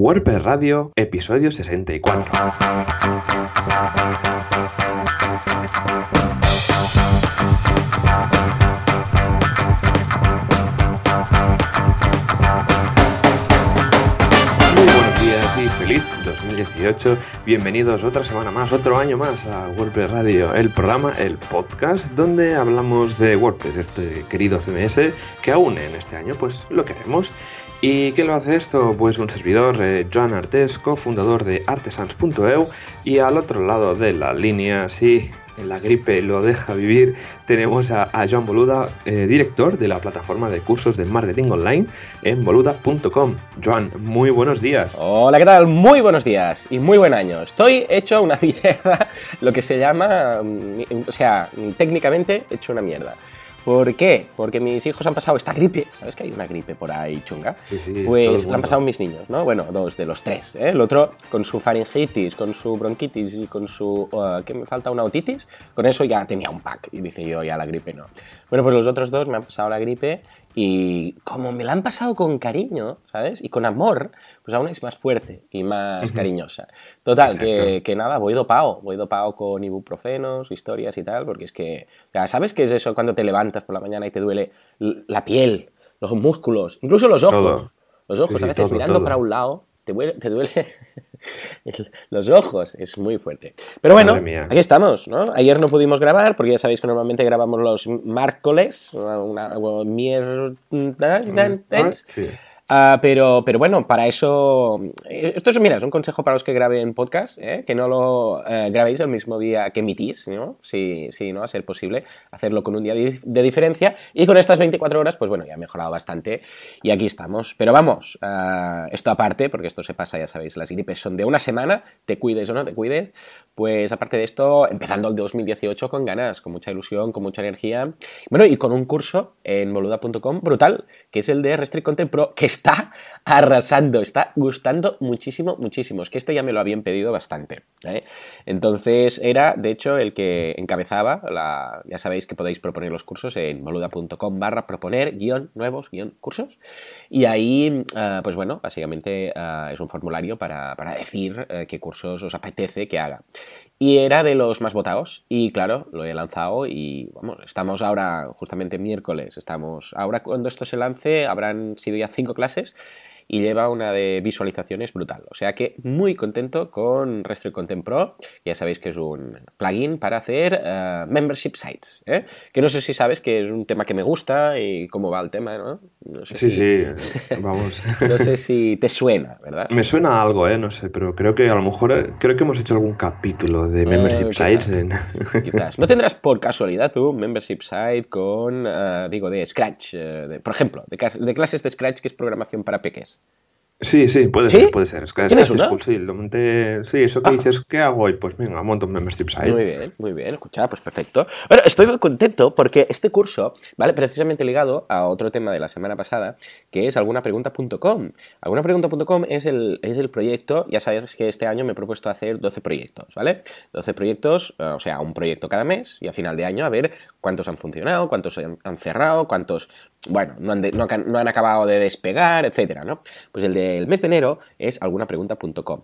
WordPress Radio, episodio 64. Muy buenos días y feliz 2018. Bienvenidos otra semana más, otro año más a WordPress Radio, el programa, el podcast donde hablamos de WordPress, este querido CMS que aún en este año pues lo queremos. ¿Y qué lo hace esto? Pues un servidor, eh, Joan Artesco, fundador de artesans.eu y al otro lado de la línea, sí, en la gripe lo deja vivir, tenemos a, a Joan Boluda, eh, director de la plataforma de cursos de marketing online en boluda.com. Joan, muy buenos días. Hola, ¿qué tal? Muy buenos días y muy buen año. Estoy hecho una mierda, lo que se llama, mm, o sea, técnicamente hecho una mierda. ¿Por qué? Porque mis hijos han pasado esta gripe. ¿Sabes que hay una gripe por ahí chunga? Sí, sí, Pues la han pasado mis niños, ¿no? Bueno, dos de los tres. ¿eh? El otro con su faringitis, con su bronquitis y con su... uh, ¿Qué me falta? ¿Una otitis? Con eso ya tenía un pack. Y dice yo, ya la gripe no. Bueno, pues los otros dos me han pasado la gripe y como me la han pasado con cariño, ¿sabes? Y con amor, pues aún es más fuerte y más cariñosa. Total, que, que nada, voy dopado, voy dopado con ibuprofenos, historias y tal, porque es que, ya ¿sabes qué es eso cuando te levantas por la mañana y te duele la piel, los músculos, incluso los ojos? Todo. Los ojos, Sí, sí, a veces todo, mirando todo. para un lado, te duele, te duele el- los ojos, es muy fuerte. Pero bueno, aquí estamos, ¿no? Ayer no pudimos grabar, porque ya sabéis que normalmente grabamos los miércoles, una, una- Sí. Ah, pero, pero bueno, para eso. eh, Esto es, mira, es un consejo para los que graben podcast, ¿eh? que no lo eh, grabéis el mismo día que emitís, ¿no? Si, si no, a ser posible, hacerlo con un día de, de diferencia. Y con estas 24 horas, pues bueno, ya ha mejorado bastante y aquí estamos. Pero vamos, ah, esto aparte, porque esto se pasa, ya sabéis, las gripes son de una semana, te cuides o no te cuides. Pues aparte de esto, empezando el 2018 con ganas, con mucha ilusión, con mucha energía. Bueno, y con un curso en boluda.com brutal, que es el de Restrict Content Pro, que está arrasando, está gustando muchísimo, muchísimo. Es que este ya me lo habían pedido bastante. ¿eh? Entonces era, de hecho, el que encabezaba, ya sabéis que podéis proponer los cursos en boluda.com barra proponer guion nuevos guion cursos. Y ahí, ah, pues bueno, básicamente ah, es un formulario para, para decir eh, qué cursos os apetece que haga. Y era de los más votados. Y claro, lo he lanzado y vamos, estamos ahora, justamente miércoles, estamos. Ahora cuando esto se lance, habrán sido ya cinco clases y lleva una de visualizaciones brutal. O sea que muy contento con Restrict Content Pro. Ya sabéis que es un plugin para hacer eh, membership sites. ¿eh? Que no sé si sabes que es un tema que me gusta y cómo va el tema, ¿no? No sé Sí, si, sí, vamos. No sé si te suena, ¿verdad? Me suena algo, ¿eh? No sé, pero creo que a lo mejor, eh, creo que hemos hecho algún capítulo de membership quizás. sites en... Quizás. ¿No tendrás por casualidad tú un membership site con, eh, digo, de Scratch? eh, de- por ejemplo, de, de clases de Scratch que es programación para peques. Sí, sí, puede ¿Sí? ser, puede ser. Es que ¿Tienes Scratch una? School, sí, lo monté... Sí, eso que Ah. dices, ¿qué hago? Y pues venga, monto un membership site. Muy bien, muy bien, escucha, pues perfecto. Bueno, estoy muy contento porque este curso, ¿vale? Precisamente ligado a otro tema de la semana pasada, que es algunapregunta.com. Algunapregunta.com es el, es el proyecto, ya sabes que este año me he propuesto hacer 12 proyectos, ¿vale? 12 proyectos, eh, o sea, un proyecto cada mes y a final de año a ver cuántos han funcionado, cuántos han, cerrado, cuántos, bueno, no han, de- no han- no han acabado de despegar, etcétera, ¿no? Pues el del mes de enero es algunapregunta.com.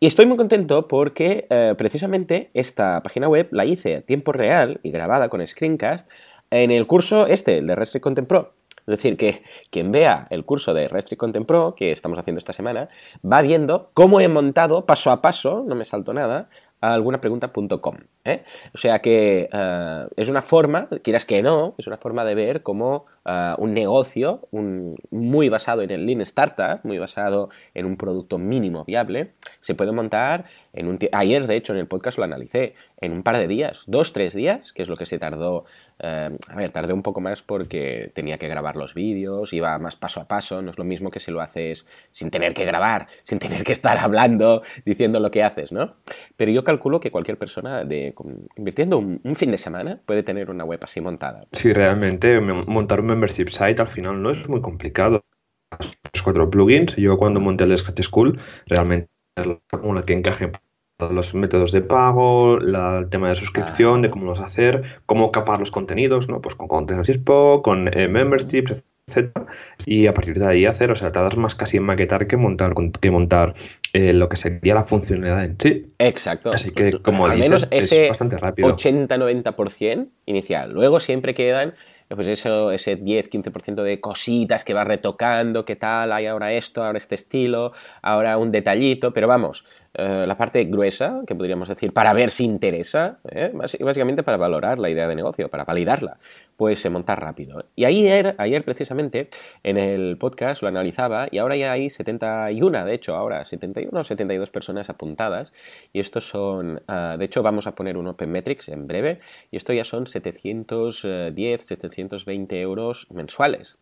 Y estoy muy contento porque eh, precisamente esta página web la hice a tiempo real y grabada con screencast en el curso este, el de Restrict Content Pro. Es decir, que quien vea el curso de Restrict Content Pro que estamos haciendo esta semana va viendo cómo he montado paso a paso, no me salto nada, algunapregunta.com. ¿eh? O sea que eh, es una forma, quieras que no, es una forma de ver cómo eh, un negocio un- muy basado en el Lean Startup, muy basado en un producto mínimo viable, se puede montar en un Ayer, de hecho, en el podcast lo analicé, en un par de días, dos, tres días, que es lo que se tardó. eh, a ver, tardé un poco más porque tenía que grabar los vídeos, iba más paso a paso, no es lo mismo que si lo haces sin tener que grabar, sin tener que estar hablando, diciendo lo que haces, ¿no? Pero yo calculo que cualquier persona de, invirtiendo un, un fin de semana puede tener una web así montada. Sí, realmente me- montar un membership site al final no es muy complicado. Los cuatro plugins, yo cuando monté el Scratch School, realmente es la fórmula que encaje todos los métodos de pago, la- el tema de suscripción, de cómo los hacer, cómo capar los contenidos, ¿no? Pues con Content Expo, con eh, memberships, Z y a partir de ahí hacer, o sea, tardas más casi en maquetar que montar, que montar eh, lo que sería la funcionalidad en sí. Exacto. Así que, como Al dices, menos es ese bastante rápido. 80-90% inicial. Luego siempre quedan pues eso, ese 10-15% de cositas que va retocando, qué tal, hay ahora esto, ahora este estilo, ahora un detallito, pero vamos, eh, la parte gruesa, que podríamos decir, para ver si interesa, ¿eh? Bás- básicamente para valorar la idea de negocio, para validarla, pues se monta rápido. Y ayer, ayer precisamente, en el podcast lo analizaba y ahora ya hay 71, de hecho, ahora 71 o 72 personas apuntadas y estos son, ah, de hecho vamos a poner un Open Metrics en breve y esto ya son 710, 720 euros mensuales.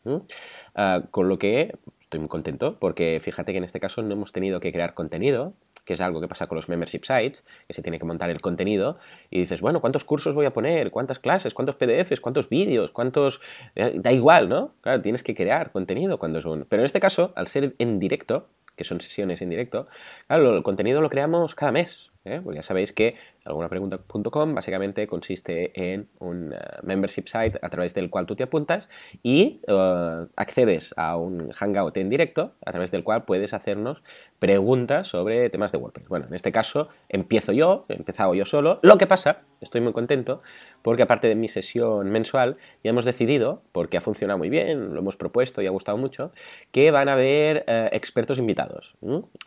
Ah, con lo que estoy muy contento porque fíjate que en este caso no hemos tenido que crear contenido, que es algo que pasa con los membership sites, que se tiene que montar el contenido y dices, bueno, ¿cuántos cursos voy a poner? ¿Cuántas clases? ¿Cuántos PDFs? ¿Cuántos vídeos? ¿Cuántos...? eh, Da igual, ¿no? Claro, tienes que crear contenido cuando es un... Pero en este caso, al ser en directo, que son sesiones en directo, claro, el contenido lo creamos cada mes. ¿eh? Porque ya sabéis que algunapregunta.com básicamente consiste en un eh, membership site a través del cual tú te apuntas y eh, accedes a un hangout en directo a través del cual puedes hacernos preguntas sobre temas de WordPress. Bueno, en este caso empiezo yo, he empezado yo solo. Lo que pasa, estoy muy contento, porque aparte de mi sesión mensual, ya hemos decidido, porque ha funcionado muy bien, lo hemos propuesto y ha gustado mucho, que van a haber eh, expertos invitados.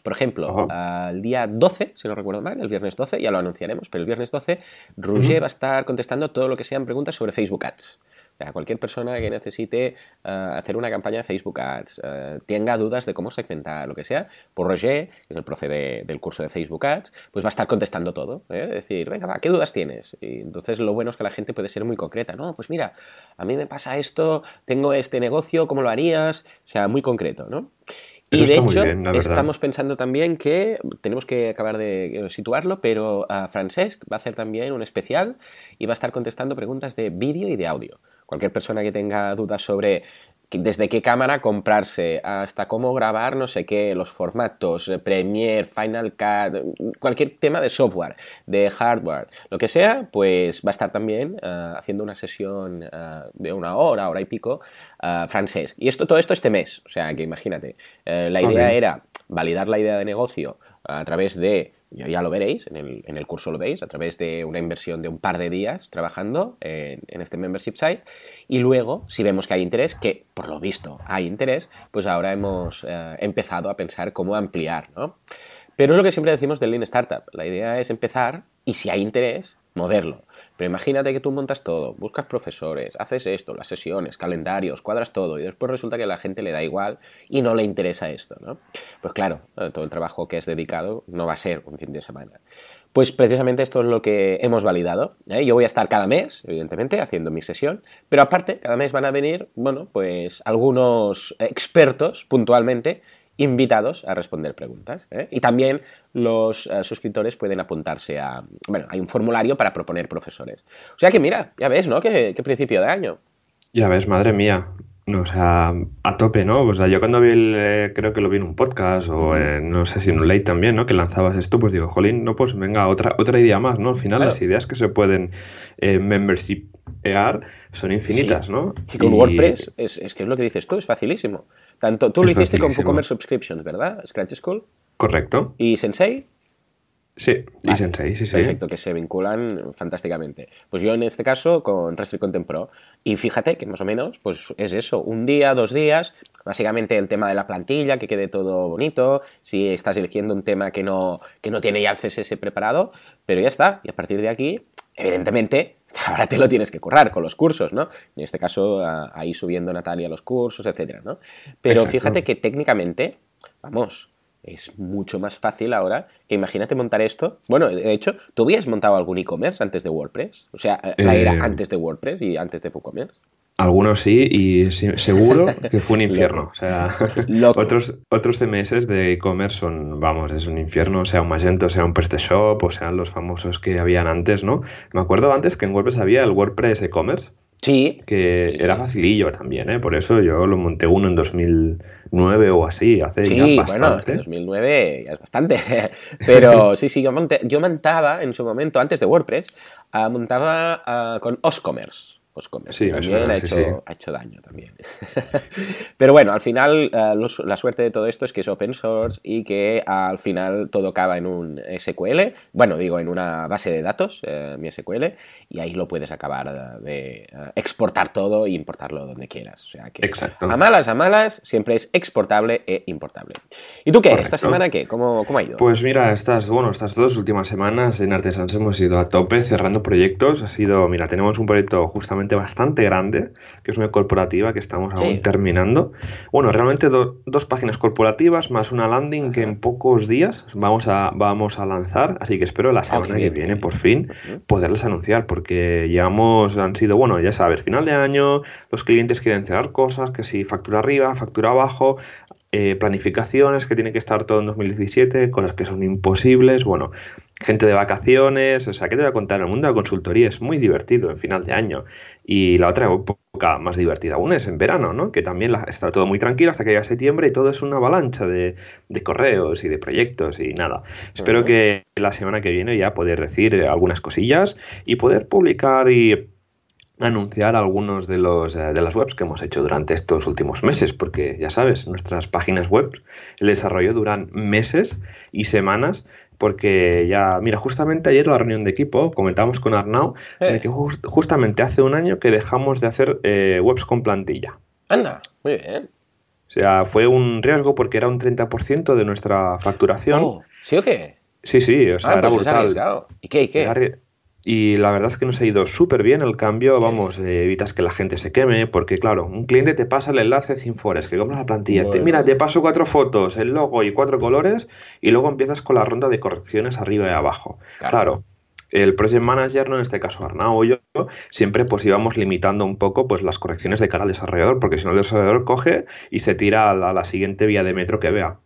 Por ejemplo, Ajá. al día 12, si no recuerdo mal, el viernes 12, ya lo anunciaremos, pero el viernes 12, Roger va a estar contestando todo lo que sean preguntas sobre Facebook Ads. O sea, cualquier persona que necesite eh, hacer una campaña de Facebook Ads, eh, tenga dudas de cómo segmentar, lo que sea, por Roger, que es el profe de- del curso de Facebook Ads, pues va a estar contestando todo. ¿eh? Es decir, venga, va, ¿qué dudas tienes? Y entonces lo bueno es que la gente puede ser muy concreta. No, pues mira, a mí me pasa esto, tengo este negocio, ¿cómo lo harías? O sea, muy concreto, ¿no? Y de hecho, bien, estamos pensando también que tenemos que acabar de eh, situarlo, pero ah, Francesc va a hacer también un especial y va a estar contestando preguntas de vídeo y de audio. Cualquier persona que tenga dudas sobre desde qué cámara comprarse hasta cómo grabar no sé qué, los formatos, eh, Premiere, Final Cut, cualquier tema de software, de hardware, lo que sea, pues va a estar también ah, haciendo una sesión ah, de una hora, hora y pico, Francesc. Y esto, todo esto este mes, o sea que imagínate, eh, la Ah, idea era validar la idea de negocio a través de, ya ya lo veréis, en el, en el curso lo veis, a través de una inversión de un par de días trabajando en, en este membership site y luego, si vemos que hay interés, que por lo visto hay interés, pues ahora hemos eh, empezado a pensar cómo ampliar, ¿no? Pero es lo que siempre decimos del Lean Startup. La idea es empezar y si hay interés, moverlo. Pero imagínate que tú montas todo, buscas profesores, haces esto, las sesiones, calendarios, cuadras todo y después resulta que a la gente le da igual y no le interesa esto, ¿no? Pues claro, eh, todo el trabajo que es dedicado no va a ser un fin de semana. Pues precisamente esto es lo que hemos validado. ¿eh? Yo voy a estar cada mes, evidentemente, haciendo mi sesión, pero aparte, cada mes van a venir, bueno, pues algunos expertos puntualmente invitados a responder preguntas. ¿eh? Y también los eh, suscriptores pueden apuntarse a... Bueno, hay un formulario para proponer profesores. O sea que mira, ya ves, ¿no? Qué, qué principio de año. Ya ves, madre mía. No, o sea, a tope, ¿no? O sea, yo cuando vi el, eh, creo que lo vi en un podcast o en, no sé si en un late también, ¿no? Que lanzabas esto, pues digo, jolín, no, pues venga, otra, otra idea más, ¿no? Al final Claro. las ideas que se pueden eh, son infinitas, Sí. ¿no? Y con WordPress, es, es que es lo que dices tú, es facilísimo. Tanto, tú lo hiciste con. WooCommerce Subscriptions, ¿verdad? Scratch School. Correcto. ¿Y Sensei? Sí, y. Sensei, sí, sí. Perfecto, que se vinculan fantásticamente. Pues yo en este caso con Restrict Content Pro. Y fíjate que más o menos, pues es eso, un día, dos días, básicamente el tema de la plantilla, que quede todo bonito, si estás eligiendo un tema que no, que no tiene ya el CSS preparado, pero ya está. Y a partir de aquí, evidentemente, ahora te lo tienes que currar con los cursos, ¿no? En este caso, a- ahí subiendo Natalia los cursos, etcétera, ¿no? Pero Exacto. fíjate que técnicamente, vamos, es mucho más fácil ahora que imagínate montar esto. Bueno, de hecho, ¿tú habías montado algún e-commerce antes de WordPress? O sea, la Eh, era antes de WordPress y antes de WooCommerce. Algunos sí, y seguro que fue un infierno. O sea, Loco. otros, otros CMS de e-commerce son, vamos, es un infierno, sea un Magento, sea un PrestaShop, o sean los famosos que habían antes, ¿no? Me acuerdo antes que en WordPress había el WordPress e-commerce, Sí, que Sí, era facilillo también, ¿eh? Por eso yo lo monté uno en 2009 o así, hace Sí, ya bueno, bastante. en 2009 ya es bastante. Pero sí, sí, yo, monté- yo montaba en su momento, antes de WordPress, ah, montaba ah, con Oscommerce. Come. Sí, también suena, ha, hecho, sí. ha hecho daño también. Pero bueno, al final eh, los- la suerte de todo esto es que es open source y que al final todo acaba en un SQL, bueno, digo, en una base de datos, eh, mi SQL, y ahí lo puedes acabar eh, de exportar todo e importarlo donde quieras. O sea que Exacto. a malas, a malas, siempre es exportable e importable. ¿Y tú qué? Correcto. ¿Esta semana qué? ¿Cómo, cómo ha ido? Pues mira, estas, bueno, estas dos últimas semanas en Artesans hemos ido a tope cerrando proyectos. Ha sido, mira, tenemos un proyecto justamente bastante grande, que es una corporativa que estamos Sí. aún terminando. Bueno, realmente do- dos páginas corporativas más una landing que en pocos días vamos a, vamos a lanzar. Así que espero la semana que viene, por fin, poderles anunciar, porque llevamos, han sido, bueno, ya sabes, final de año, los clientes quieren cerrar cosas, que si factura arriba, factura abajo, eh, planificaciones que tienen que estar todo en 2017, cosas que son imposibles, bueno, gente de vacaciones, o sea, ¿qué te voy a contar? El mundo de la consultoría es muy divertido en final de año y la otra época más divertida aún es en verano, ¿no? Que también está todo muy tranquilo hasta que llega septiembre y todo es una avalancha de, de correos y de proyectos y nada. Espero que la semana que viene ya poder decir eh, algunas cosillas y poder publicar y anunciar algunos de los eh, de las webs que hemos hecho durante estos últimos meses, porque ya sabes, nuestras páginas web, el desarrollo duran meses y semanas, porque ya, mira, justamente ayer en la reunión de equipo comentamos con Arnau Eh. de que jus- justamente hace un año que dejamos de hacer eh, webs con plantilla. Anda, muy bien. O sea, fue un riesgo porque era un 30% de nuestra facturación. Oh, ¿Sí o qué? Sí, sí, o sea, Ah, era pues es brutal. ¿Y qué? ¿Y qué? Era Y la verdad es que nos ha ido súper bien el cambio, vamos, eh, evitas que la gente se queme, porque claro, un cliente te pasa el enlace sin Forest, que compras la plantilla, te- mira, te paso cuatro fotos, el logo y cuatro colores, y luego empiezas con la ronda de correcciones arriba y abajo. Claro. Claro. El project manager, no en este caso Arnau o yo, siempre pues íbamos limitando un poco pues las correcciones de cara al desarrollador, porque si no el desarrollador coge y se tira a la, a la siguiente vía de metro que vea.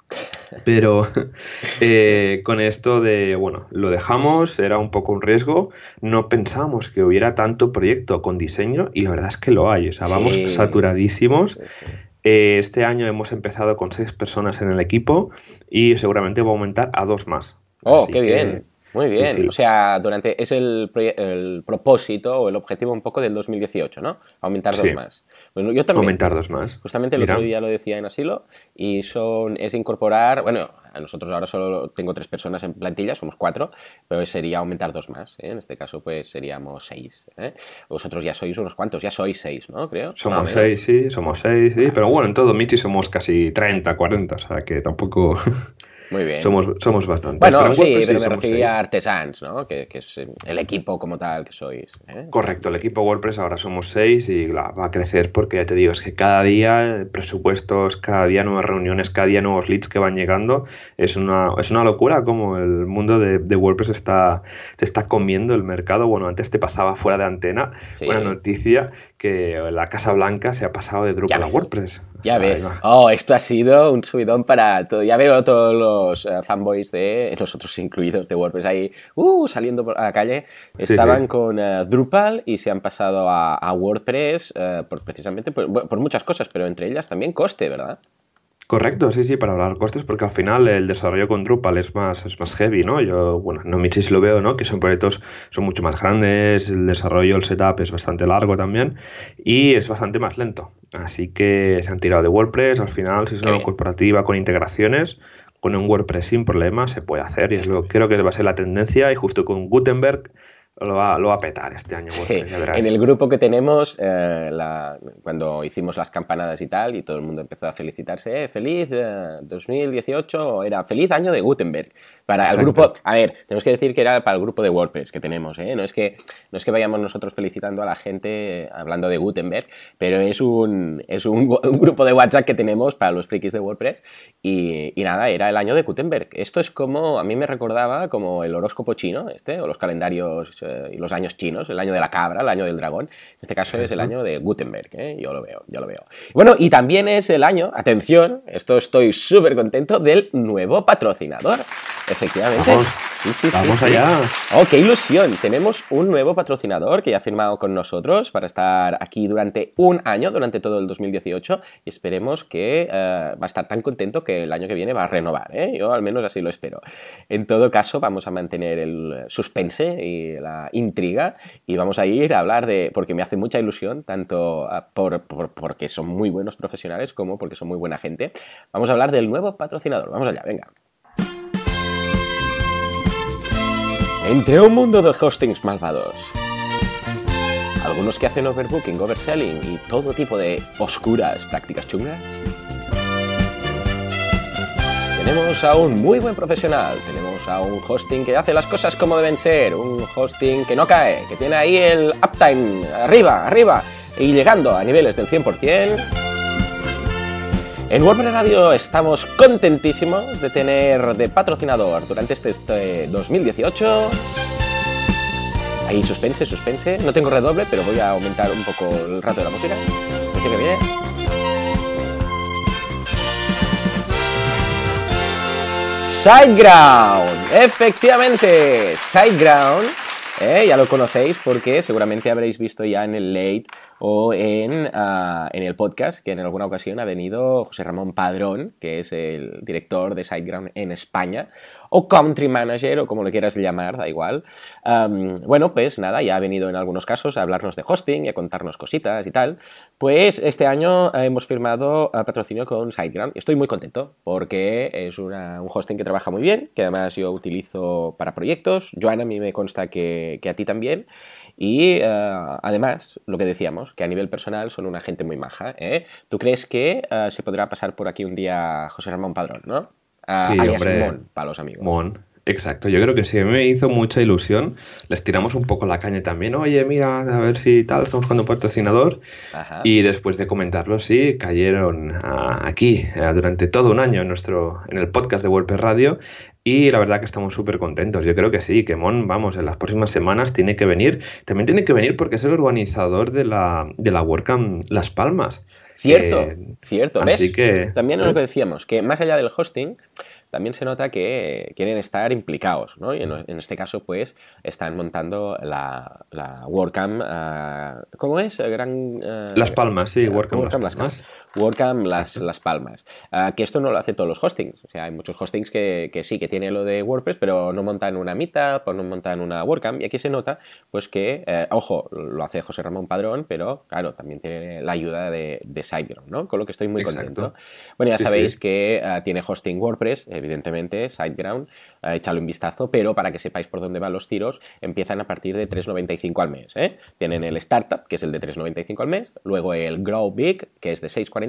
Pero eh, con esto de, bueno, lo dejamos, era un poco un riesgo, no pensamos que hubiera tanto proyecto con diseño y la verdad es que lo hay, o sea, vamos Sí. saturadísimos. Sí, sí. Eh, este año hemos empezado con seis personas en el equipo y seguramente va a aumentar a dos más. Oh, Así qué que- bien. Muy bien. sí. O sea, durante es el, el propósito o el objetivo un poco del 2018, ¿no? Aumentar dos Sí. más. Bueno, yo también. Aumentar dos más. Justamente el Mira. otro día lo decía en Asilo y son es incorporar, bueno, a nosotros ahora solo tengo tres personas en plantilla, somos cuatro, pero sería aumentar dos más. ¿eh? En este caso, pues seríamos seis. ¿eh? Vosotros ya sois unos cuantos, ya sois seis, ¿no? Creo. Somos seis, sí, somos seis, sí, pero bueno, en todo Michi somos casi 30, 40, o sea que tampoco Muy bien. somos, somos bastantes. bueno, Pero sí, WordPress pero me somos refería seis. a Artesans, ¿no? Que, que es el equipo como tal que sois. ¿eh? Correcto, el equipo WordPress ahora somos seis y va a crecer porque ya te digo, es que cada día presupuestos, cada día nuevas reuniones, cada día nuevos leads que van llegando. Es una, es una locura como el mundo de, de WordPress está, se está comiendo el mercado. Bueno, antes te pasaba fuera de antena. Sí. Buena noticia que la Casa Blanca se ha pasado de Drupal a. WordPress. Ya ves. Oh, esto ha sido un subidón para todo. Ya veo todos los eh, fanboys de nosotros incluidos de WordPress ahí uh, saliendo por la calle. Estaban sí. con eh, Drupal y se han pasado a, a WordPress eh, por, precisamente por, por muchas cosas, pero entre ellas también coste, ¿verdad? Correcto, sí, sí, para hablar costes, porque al final el desarrollo con Drupal es más, es más heavy, ¿no? Yo, bueno, no Michi sí lo veo, ¿no? Que son proyectos, son mucho más grandes, el desarrollo, el setup es bastante largo también y es bastante más lento. Así que se han tirado de WordPress, al final, si es una corporativa con integraciones, con un WordPress sin problema se puede hacer y es lo, creo que va a ser la tendencia y justo con Gutenberg lo va, lo va a petar este año Sí, WordPress, ya verás. en el grupo que tenemos, eh, la- cuando hicimos las campanadas y tal, y todo el mundo empezó a felicitarse, eh, feliz eh, 2018, era feliz año de Gutenberg. Para el grupo, a ver, tenemos que decir que era para el grupo de WordPress que tenemos, ¿eh? no, es que, no es que vayamos nosotros felicitando a la gente eh, hablando de Gutenberg, pero es un, es un, un grupo de WhatsApp que tenemos para los frikis de WordPress, y, y nada, era el año de Gutenberg. Esto es como, a mí me recordaba como el horóscopo chino, este, o los calendarios eh, y los años chinos, el año de la cabra, el año del dragón. En este caso es el año de Gutenberg, ¿eh? yo lo veo, yo lo veo. Bueno, y también es el año, atención, esto estoy súper contento, del nuevo patrocinador. Efectivamente, Vamos. Vamos allá. Oh, qué ilusión. Tenemos un nuevo patrocinador que ya ha firmado con nosotros para estar aquí durante un año, durante todo el 2018. Y esperemos que eh, va a estar tan contento que el año que viene va a renovar. ¿eh? Yo al menos así lo espero. En todo caso, vamos a mantener el suspense y la intriga. Y vamos a ir a hablar de. Porque me hace mucha ilusión, tanto ah, por, porque son muy buenos profesionales como porque son muy buena gente. Vamos a hablar del nuevo patrocinador. Vamos allá, venga. Entre un mundo de hostings malvados, algunos que hacen overbooking, overselling y todo tipo de oscuras prácticas chungas, tenemos a un muy buen profesional, tenemos a un hosting que hace las cosas como deben ser, un hosting que no cae, que tiene ahí el uptime arriba, arriba y llegando a niveles del 100%. En WordPress Radio estamos contentísimos de tener de patrocinador durante este, 2018. Este Ahí suspense, suspense. No tengo redoble, pero voy a aumentar un poco el rato de la música. que viene. Sideground, efectivamente, Sideground, ¿eh? ya lo conocéis porque seguramente habréis visto ya en el late o en, ah, en, el podcast, que en alguna ocasión ha venido José Ramón Padrón, que es el director de SiteGround en España, o country manager, o como lo quieras llamar, da igual. bueno, pues nada, ya ha venido en algunos casos a hablarnos de hosting y a contarnos cositas y tal. Pues este año hemos firmado patrocinio con SiteGround estoy muy contento porque es un hosting que trabaja muy bien, que además yo utilizo para proyectos. Joana, a mí me consta que, que a ti también. Y eh, además, lo que decíamos, que a nivel personal son una gente muy maja. ¿eh? ¿Tú crees que eh, se podrá pasar por aquí un día José Ramón Padrón, no? Sí, hombre, para los amigos. Mon. Exacto, yo creo que sí, me hizo mucha ilusión. Les tiramos un poco la caña también. Oye, mira, a ver si tal, estamos buscando patrocinador. Y después de comentarlo, sí, cayeron ah, aquí durante todo un año en, nuestro, en el podcast de WordPress Radio y la verdad que estamos súper contentos. Yo creo que sí, que Mon, vamos, en las próximas semanas tiene que venir. También tiene que venir porque es el organizador de la, de la WordCamp Las Palmas. Cierto, cierto. Así que. También es lo que decíamos, que más allá del hosting, también se nota que quieren estar implicados, ¿no? Y en, este caso, pues, están montando la, la WordCamp, uh, ¿cómo es? Gran, uh, Las Palmas, sí, WordCamp, Las Palmas. WordCamp Las, las Palmas. Uh, que esto no lo hace todos los hostings. O sea, hay muchos hostings que, que, sí, que tienen lo de WordPress, pero no montan una Meetup o no montan una WordCamp. Y aquí se nota, pues, que, eh, ojo, lo hace José Ramón Padrón, pero, claro, también tiene la ayuda de, de SiteGround, ¿no? Con lo que estoy muy contento. Bueno, ya sabéis que tiene hosting WordPress, evidentemente, SiteGround, eh, échale un vistazo, pero para que sepáis por dónde van los tiros, empiezan a partir de 3,95 al mes. ¿eh? Tienen el Startup, que es el de 3,95 al mes, luego el Grow Big, que es de 6,45,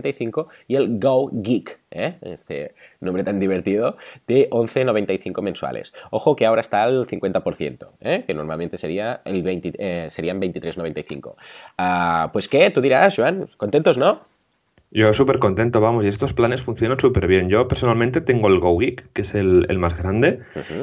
y el Go Geek, ¿eh? este nombre tan divertido, de 11,95 mensuales. Ojo que ahora está al 50%, ¿eh? que normalmente sería el 20, eh, serían 23,95. Ah, pues qué, tú dirás, Joan, ¿contentos, no? Yo súper contento, vamos, y estos planes funcionan súper bien. Yo personalmente tengo el Go Geek, que es el, más grande,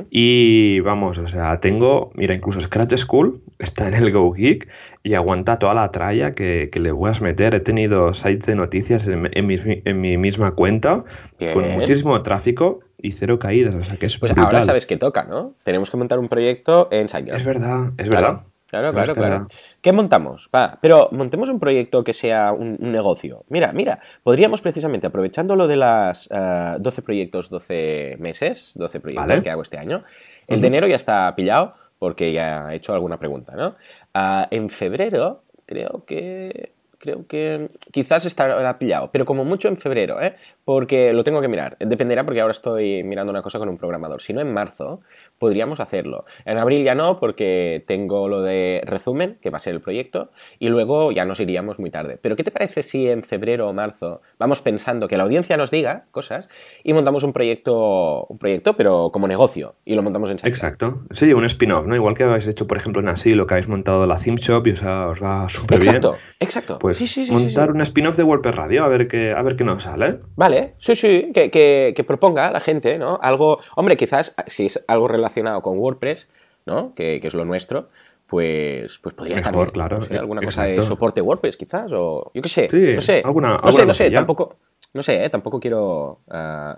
y vamos, o sea, tengo, mira, incluso Scratch School está en el Go Geek y aguanta toda la tralla que, le voy a meter. He tenido sites de noticias en, mi, misma cuenta, con muchísimo tráfico y cero caídas, o sea que es Pues ahora sabes que toca, ¿no? Tenemos que montar un proyecto en SiteGround. Es verdad, es verdad. Claro, claro, claro. ¿Qué montamos? Va, pero montemos un proyecto que sea un, negocio. Mira, mira, podríamos precisamente, aprovechando lo de las 12 eh, proyectos, 12 meses, 12 proyectos que hago este año, el de enero ya está pillado porque ya he hecho alguna pregunta, ¿no? Ah, en febrero, creo que creo que quizás estará pillado, pero como mucho en febrero, ¿eh? porque lo tengo que mirar. Dependerá porque ahora estoy mirando una cosa con un programador. Si no, en marzo, podríamos hacerlo. En abril ya no, porque tengo lo de resumen, que va a ser el proyecto, y luego ya nos iríamos muy tarde. Pero ¿qué te parece si en febrero o marzo vamos pensando que la audiencia nos diga cosas y montamos un proyecto, un proyecto pero como negocio, y lo montamos en Exacto. Sí, un spin-off, ¿no? Igual que habéis hecho, por ejemplo, en Asilo, que habéis montado la theme shop y os, va súper bien. Exacto, exacto. Pues sí, sí, montar un spin-off de WordPress Radio, a ver qué, a ver qué nos sale. Vale, sí, sí, que, que, que proponga a la gente, ¿no? Algo, hombre, quizás si es algo relacionado con WordPress, ¿no? Que, es lo nuestro, pues, pues podría estar claro. alguna cosa de soporte WordPress, quizás, o yo qué sé, no sé, alguna, no sé, no sé, tampoco, no sé, ¿eh? tampoco quiero uh,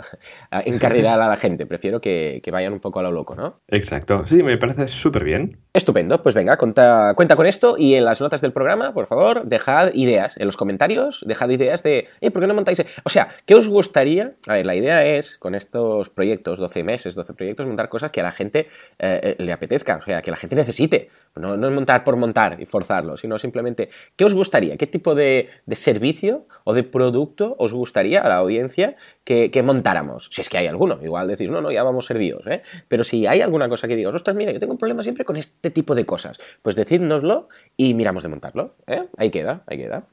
encarrilar a la gente, prefiero que, vayan un poco a lo loco, ¿no? Exacto, sí, me parece súper bien. Estupendo, pues venga, cuenta, cuenta con esto y en las notas del programa, por favor, dejad ideas en los comentarios, dejad ideas de, eh, ¿por qué no montáis? O sea, ¿qué os gustaría? A ver, la idea es, con estos proyectos, 12 meses, 12 proyectos, montar cosas que a la gente eh, le apetezca, o sea, que la gente necesite. No, no es montar por montar y forzarlo, sino simplemente, ¿qué os gustaría? ¿Qué tipo de, servicio o de producto os gustaría a la audiencia que, montáramos? Si es que hay alguno, igual decís, no, no, ya vamos servidos, ¿eh? Pero si hay alguna cosa que digas, ostras, mira, yo tengo un problema siempre con este tipo de cosas, pues decídnoslo y miramos de montarlo, ¿eh? Ahí queda, ahí queda.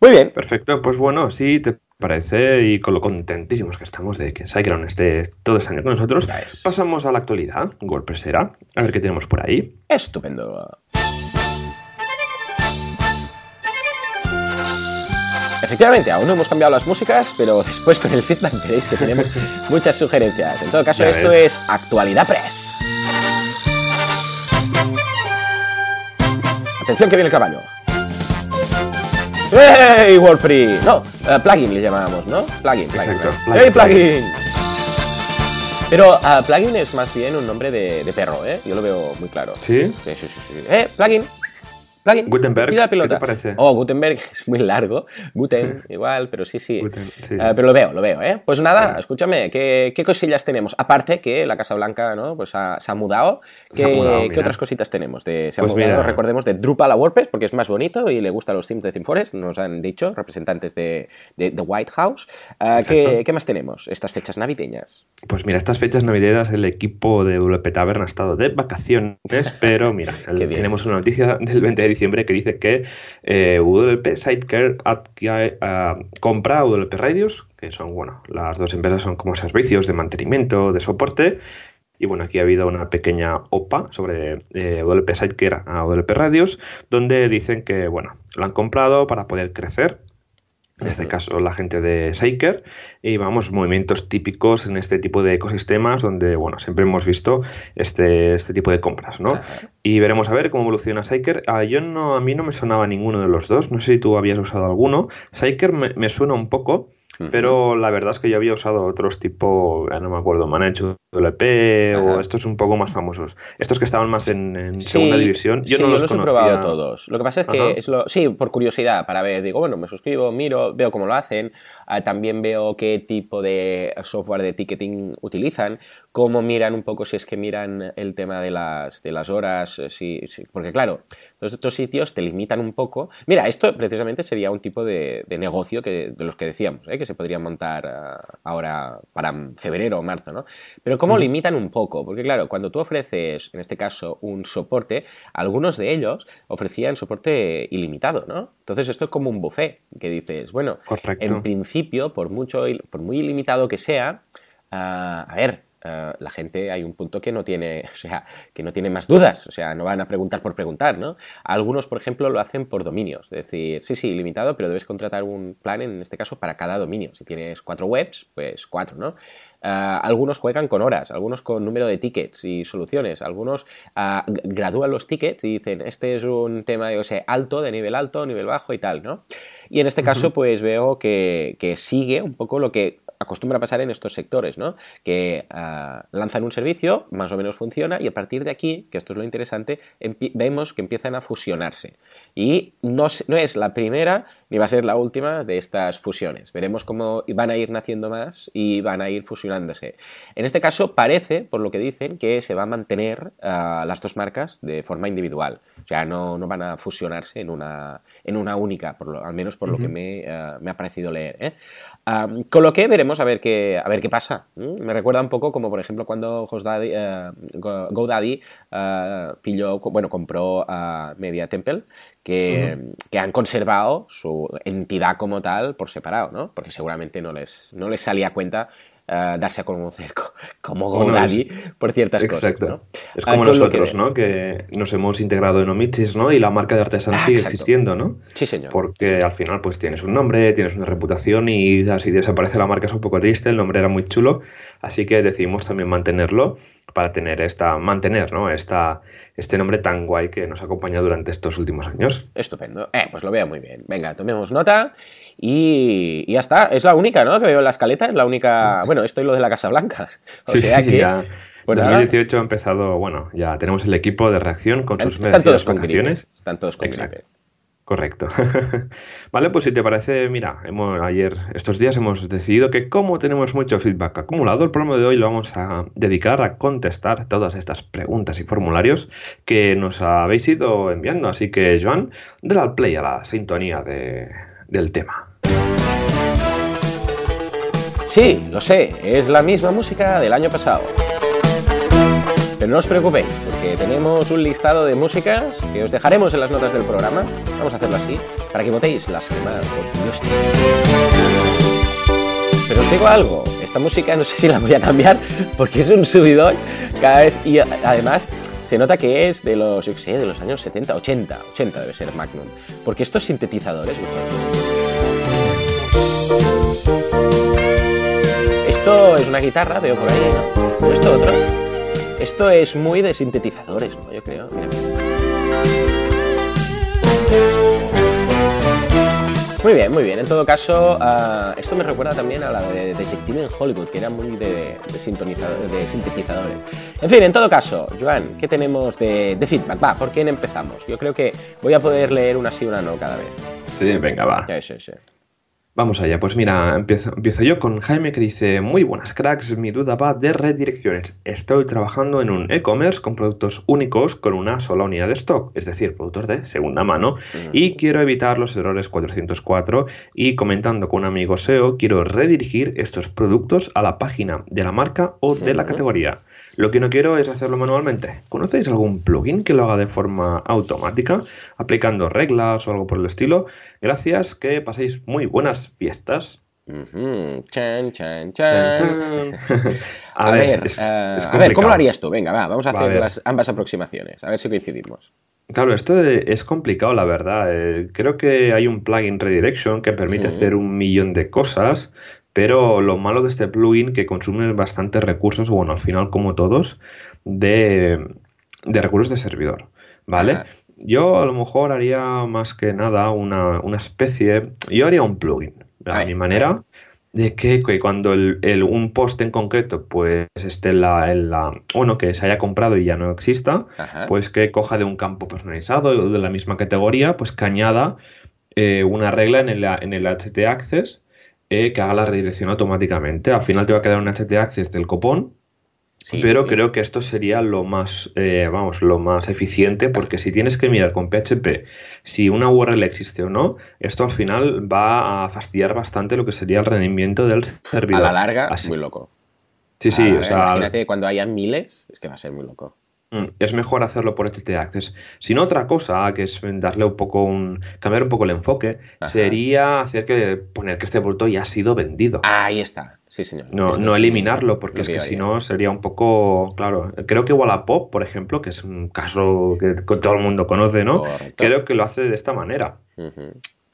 Muy bien. Perfecto, pues bueno, sí, te parece y con lo contentísimos que estamos de que Cyclone esté todo este año con nosotros, pasamos a la actualidad, WordPressera, a ver qué tenemos por ahí. Estupendo. Efectivamente, aún no hemos cambiado las músicas, pero después con el feedback veréis que tenemos muchas sugerencias. En todo caso, esto es Actualidad Press. Atención que viene el caballo. ¡Hey, WordPress! No, uh, plugin le llamábamos, ¿no? Plugin, plugin. ¡Hey, plugin! Pero uh, plugin es más bien un nombre de, de, perro, ¿eh? Yo lo veo muy claro. ¿Sí? Sí, sí, sí. sí. ¡Eh, plugin! Gutenberg, la pelota. ¿qué te parece? Oh, Gutenberg es muy largo. Guten, igual, pero sí, sí. Eh, pero lo veo, lo veo, ¿eh? Pues nada, escúchame, ¿qué, ¿qué, cosillas tenemos? Aparte que la Casa Blanca, ¿no? Pues ha, se ha mudado. ¿Qué, ¿qué otras cositas tenemos? De, se ha pues mudado, recordemos, de Drupal a WordPress, porque es más bonito y le gustan los themes de ThemeForest, nos han dicho representantes de, de, White House. Uh, ¿qué, ¿qué, más tenemos estas fechas navideñas? Pues mira, estas fechas navideñas el equipo de WP Tavern ha estado de vacaciones, pero mira, tenemos una noticia del 20 de diciembre que dice que eh, WP Sidecare uh, compra WP Radios, que son, bueno, las dos empresas son como servicios de mantenimiento, de soporte. Y bueno, aquí ha habido una pequeña OPA sobre eh, WP Sidecare a WP Radios, donde dicen que, bueno, lo han comprado para poder crecer en este caso la gente de Syker, y vamos, movimientos típicos en este tipo de ecosistemas donde, bueno, siempre hemos visto este, este tipo de compras, ¿no? Y veremos a ver cómo evoluciona Syker. Ah, yo no, a mí no me sonaba ninguno de los dos, no sé si tú habías usado alguno. Syker me suena un poco, pero la verdad es que yo había usado otros tipo, ya no me acuerdo, Manage WP o estos un poco más famosos. Estos que estaban más en, segunda división, yo no los, he probado todos. Lo que pasa es que es lo, sí, por curiosidad, para ver, digo, bueno, me suscribo, miro, veo cómo lo hacen, ah, también veo qué tipo de software de ticketing utilizan, cómo miran un poco si es que miran el tema de las, de las horas, eh, si, porque claro, todos estos sitios te limitan un poco. Mira, esto precisamente sería un tipo de, negocio que, de los que decíamos, ¿eh? que se podría montar ah, ahora para febrero o marzo, ¿no? Pero cómo limitan un poco, porque claro, cuando tú ofreces, en este caso, un soporte, algunos de ellos ofrecían soporte ilimitado, ¿no? Entonces esto es como un buffet, que dices, bueno, en principio, por mucho, por muy ilimitado que sea, ah, a ver, eh, la gente hay un punto que no tiene, o sea, que no tiene más dudas, o sea, no van a preguntar por preguntar, ¿no? Algunos, por ejemplo, lo hacen por dominios, es decir, sí, sí, limitado, pero debes contratar un plan, en este caso, para cada dominio. Si tienes cuatro webs, pues cuatro, ¿no? Eh, algunos juegan con horas, algunos con número de tickets y soluciones, algunos uh, gradúan los tickets y dicen, este es un tema, yo sé, alto, de nivel alto, nivel bajo y tal, ¿no? Y en este caso, pues veo que, que, sigue un poco lo que acostumbra a pasar en estos sectores, ¿no? Que ah, lanzan un servicio, más o menos funciona, y a partir de aquí, que esto es lo interesante, vemos que empiezan a fusionarse. Y no, no, es la primera ni va a ser la última de estas fusiones. Veremos cómo van a ir naciendo más y van a ir fusionándose. En este caso, parece, por lo que dicen, que se va a mantener ah, las dos marcas de forma individual. O sea, no, no van a fusionarse en una, en una única, por lo, al menos por lo que me, ah, me, ha parecido leer. ¿eh? Con lo que veremos a ver qué, a ver qué pasa. Me recuerda un poco como, por ejemplo, cuando eh, GoDaddy uh, pilló, bueno, compró a Media Temple, que, que, han conservado su entidad como tal por separado, ¿no? Porque seguramente no les, no les salía cuenta eh, darse a conocer como GoDaddy por ciertas cosas. ¿no? Es como nosotros, ¿no? Que nos hemos integrado en Omitis, ¿no? Y la marca de Artesan sigue existiendo, ¿no? Sí, señor. Porque al final, pues tienes un nombre, tienes una reputación y así desaparece la marca es un poco triste, el nombre era muy chulo, así que decidimos también mantenerlo para tener esta, mantener, ¿no? Esta, este nombre tan guay que nos ha acompañado durante estos últimos años. Estupendo. Eh, pues lo veo muy bien. Venga, tomemos nota y, y ya está. Es la única, ¿no? Que veo en la escaleta, es la única. Bueno, esto y lo de la Casa Blanca. O sí, sea sí, que. ya. pues nada, 2018 ha empezado, bueno, ya tenemos el equipo de reacción con sus están todos merecidas con vacaciones. Están todos con Exacto. Correcto. vale, pues si te parece, mira, hemos, ayer, estos días hemos decidido que como tenemos mucho feedback acumulado, el programa de hoy lo vamos a dedicar a contestar todas estas preguntas y formularios que nos habéis ido enviando. Así que, Joan, dale al play a la sintonía de- del tema. Sí, lo sé, es la misma música del año pasado. Pero no os preocupéis, porque tenemos un listado de músicas que os dejaremos en las notas del programa. Vamos a hacerlo así, para que votéis las que más os gusten. Pero os digo algo, esta música no sé si la voy a cambiar, porque es un subidón cada vez y además se nota que es de los, yo sé, de los años 70, 80, 80 debe ser Magnum. Porque estos sintetizadores, Esto es una guitarra, veo por ahí, ¿no? Pero esto otro. Esto es muy de sintetizadores, ¿no? Yo creo. Mira. Muy bien, muy bien. En todo caso, ah, esto me recuerda también a la de Detective en Hollywood, que era muy de, de sintonizador- de sintetizadores. En fin, en todo caso, Joan, ¿qué tenemos de, de feedback? Va, ¿por quién empezamos? Yo creo que voy a poder leer una sí una no cada vez. Sí, venga, va. Ya, sí, sí. Vamos allá, pues mira, empiezo, empiezo yo con Jaime que dice, muy buenas cracks, mi duda va de redirecciones. Estoy trabajando en un e-commerce con productos únicos con una sola unidad de stock, es decir, productos de segunda mano, y quiero evitar los errores 404 y comentando con un amigo SEO, quiero redirigir estos productos a la página de la marca o de la categoría. Lo que no quiero es hacerlo manualmente. ¿Conocéis algún plugin que lo haga de forma automática, aplicando reglas o algo por el estilo? Gracias, que paséis muy buenas fiestas. Ujú. Chan, chan, Chan, chan. chan. A, ver, es- eh, es a ver, ¿cómo lo harías tú? Venga, va, vamos a hacer las, ambas aproximaciones, a ver si coincidimos. Claro, esto de- es complicado, la verdad. Eh, creo que hay un plugin Redirection que permite Sí. hacer un millón de cosas, pero lo malo de este plugin que consume bastantes recursos, bueno, al final como todos, de, de recursos de servidor, ¿vale? Ajá. Yo a lo mejor haría más que nada una, una especie, yo haría un plugin, a, mi manera, de que, que cuando el, el- un post en concreto pues esté en la, en la, bueno, que se haya comprado y ya no exista, Ajá. pues que coja de un campo personalizado o de la misma categoría, pues que añada eh, una regla en el, en el HT Access eh, que haga la redirección automáticamente. Al final te va a quedar un HT Access del copón, Sí, pero sí. creo que esto sería lo más, eh, vamos, lo más eficiente, porque si tienes que mirar con PHP si una URL existe o no, esto al final va a fastidiar bastante lo que sería el rendimiento del A servidor. la larga, Así- muy loco. Sí, sí, A la o larga, sea, Imagínate cuando haya miles, es que va a ser muy loco. Mm, Es mejor hacerlo por HT Access. Si no, otra cosa, que es darle un poco un. cambiar un poco el enfoque, Ajá. sería hacer que poner que este producto ya ha sido vendido. Ahí está, sí señor. No, Esto no eliminarlo, porque es que si no sería un poco. Claro, creo que Wallapop, por ejemplo, que es un caso que todo el mundo conoce, ¿no? Correcto. Creo que lo hace de esta manera.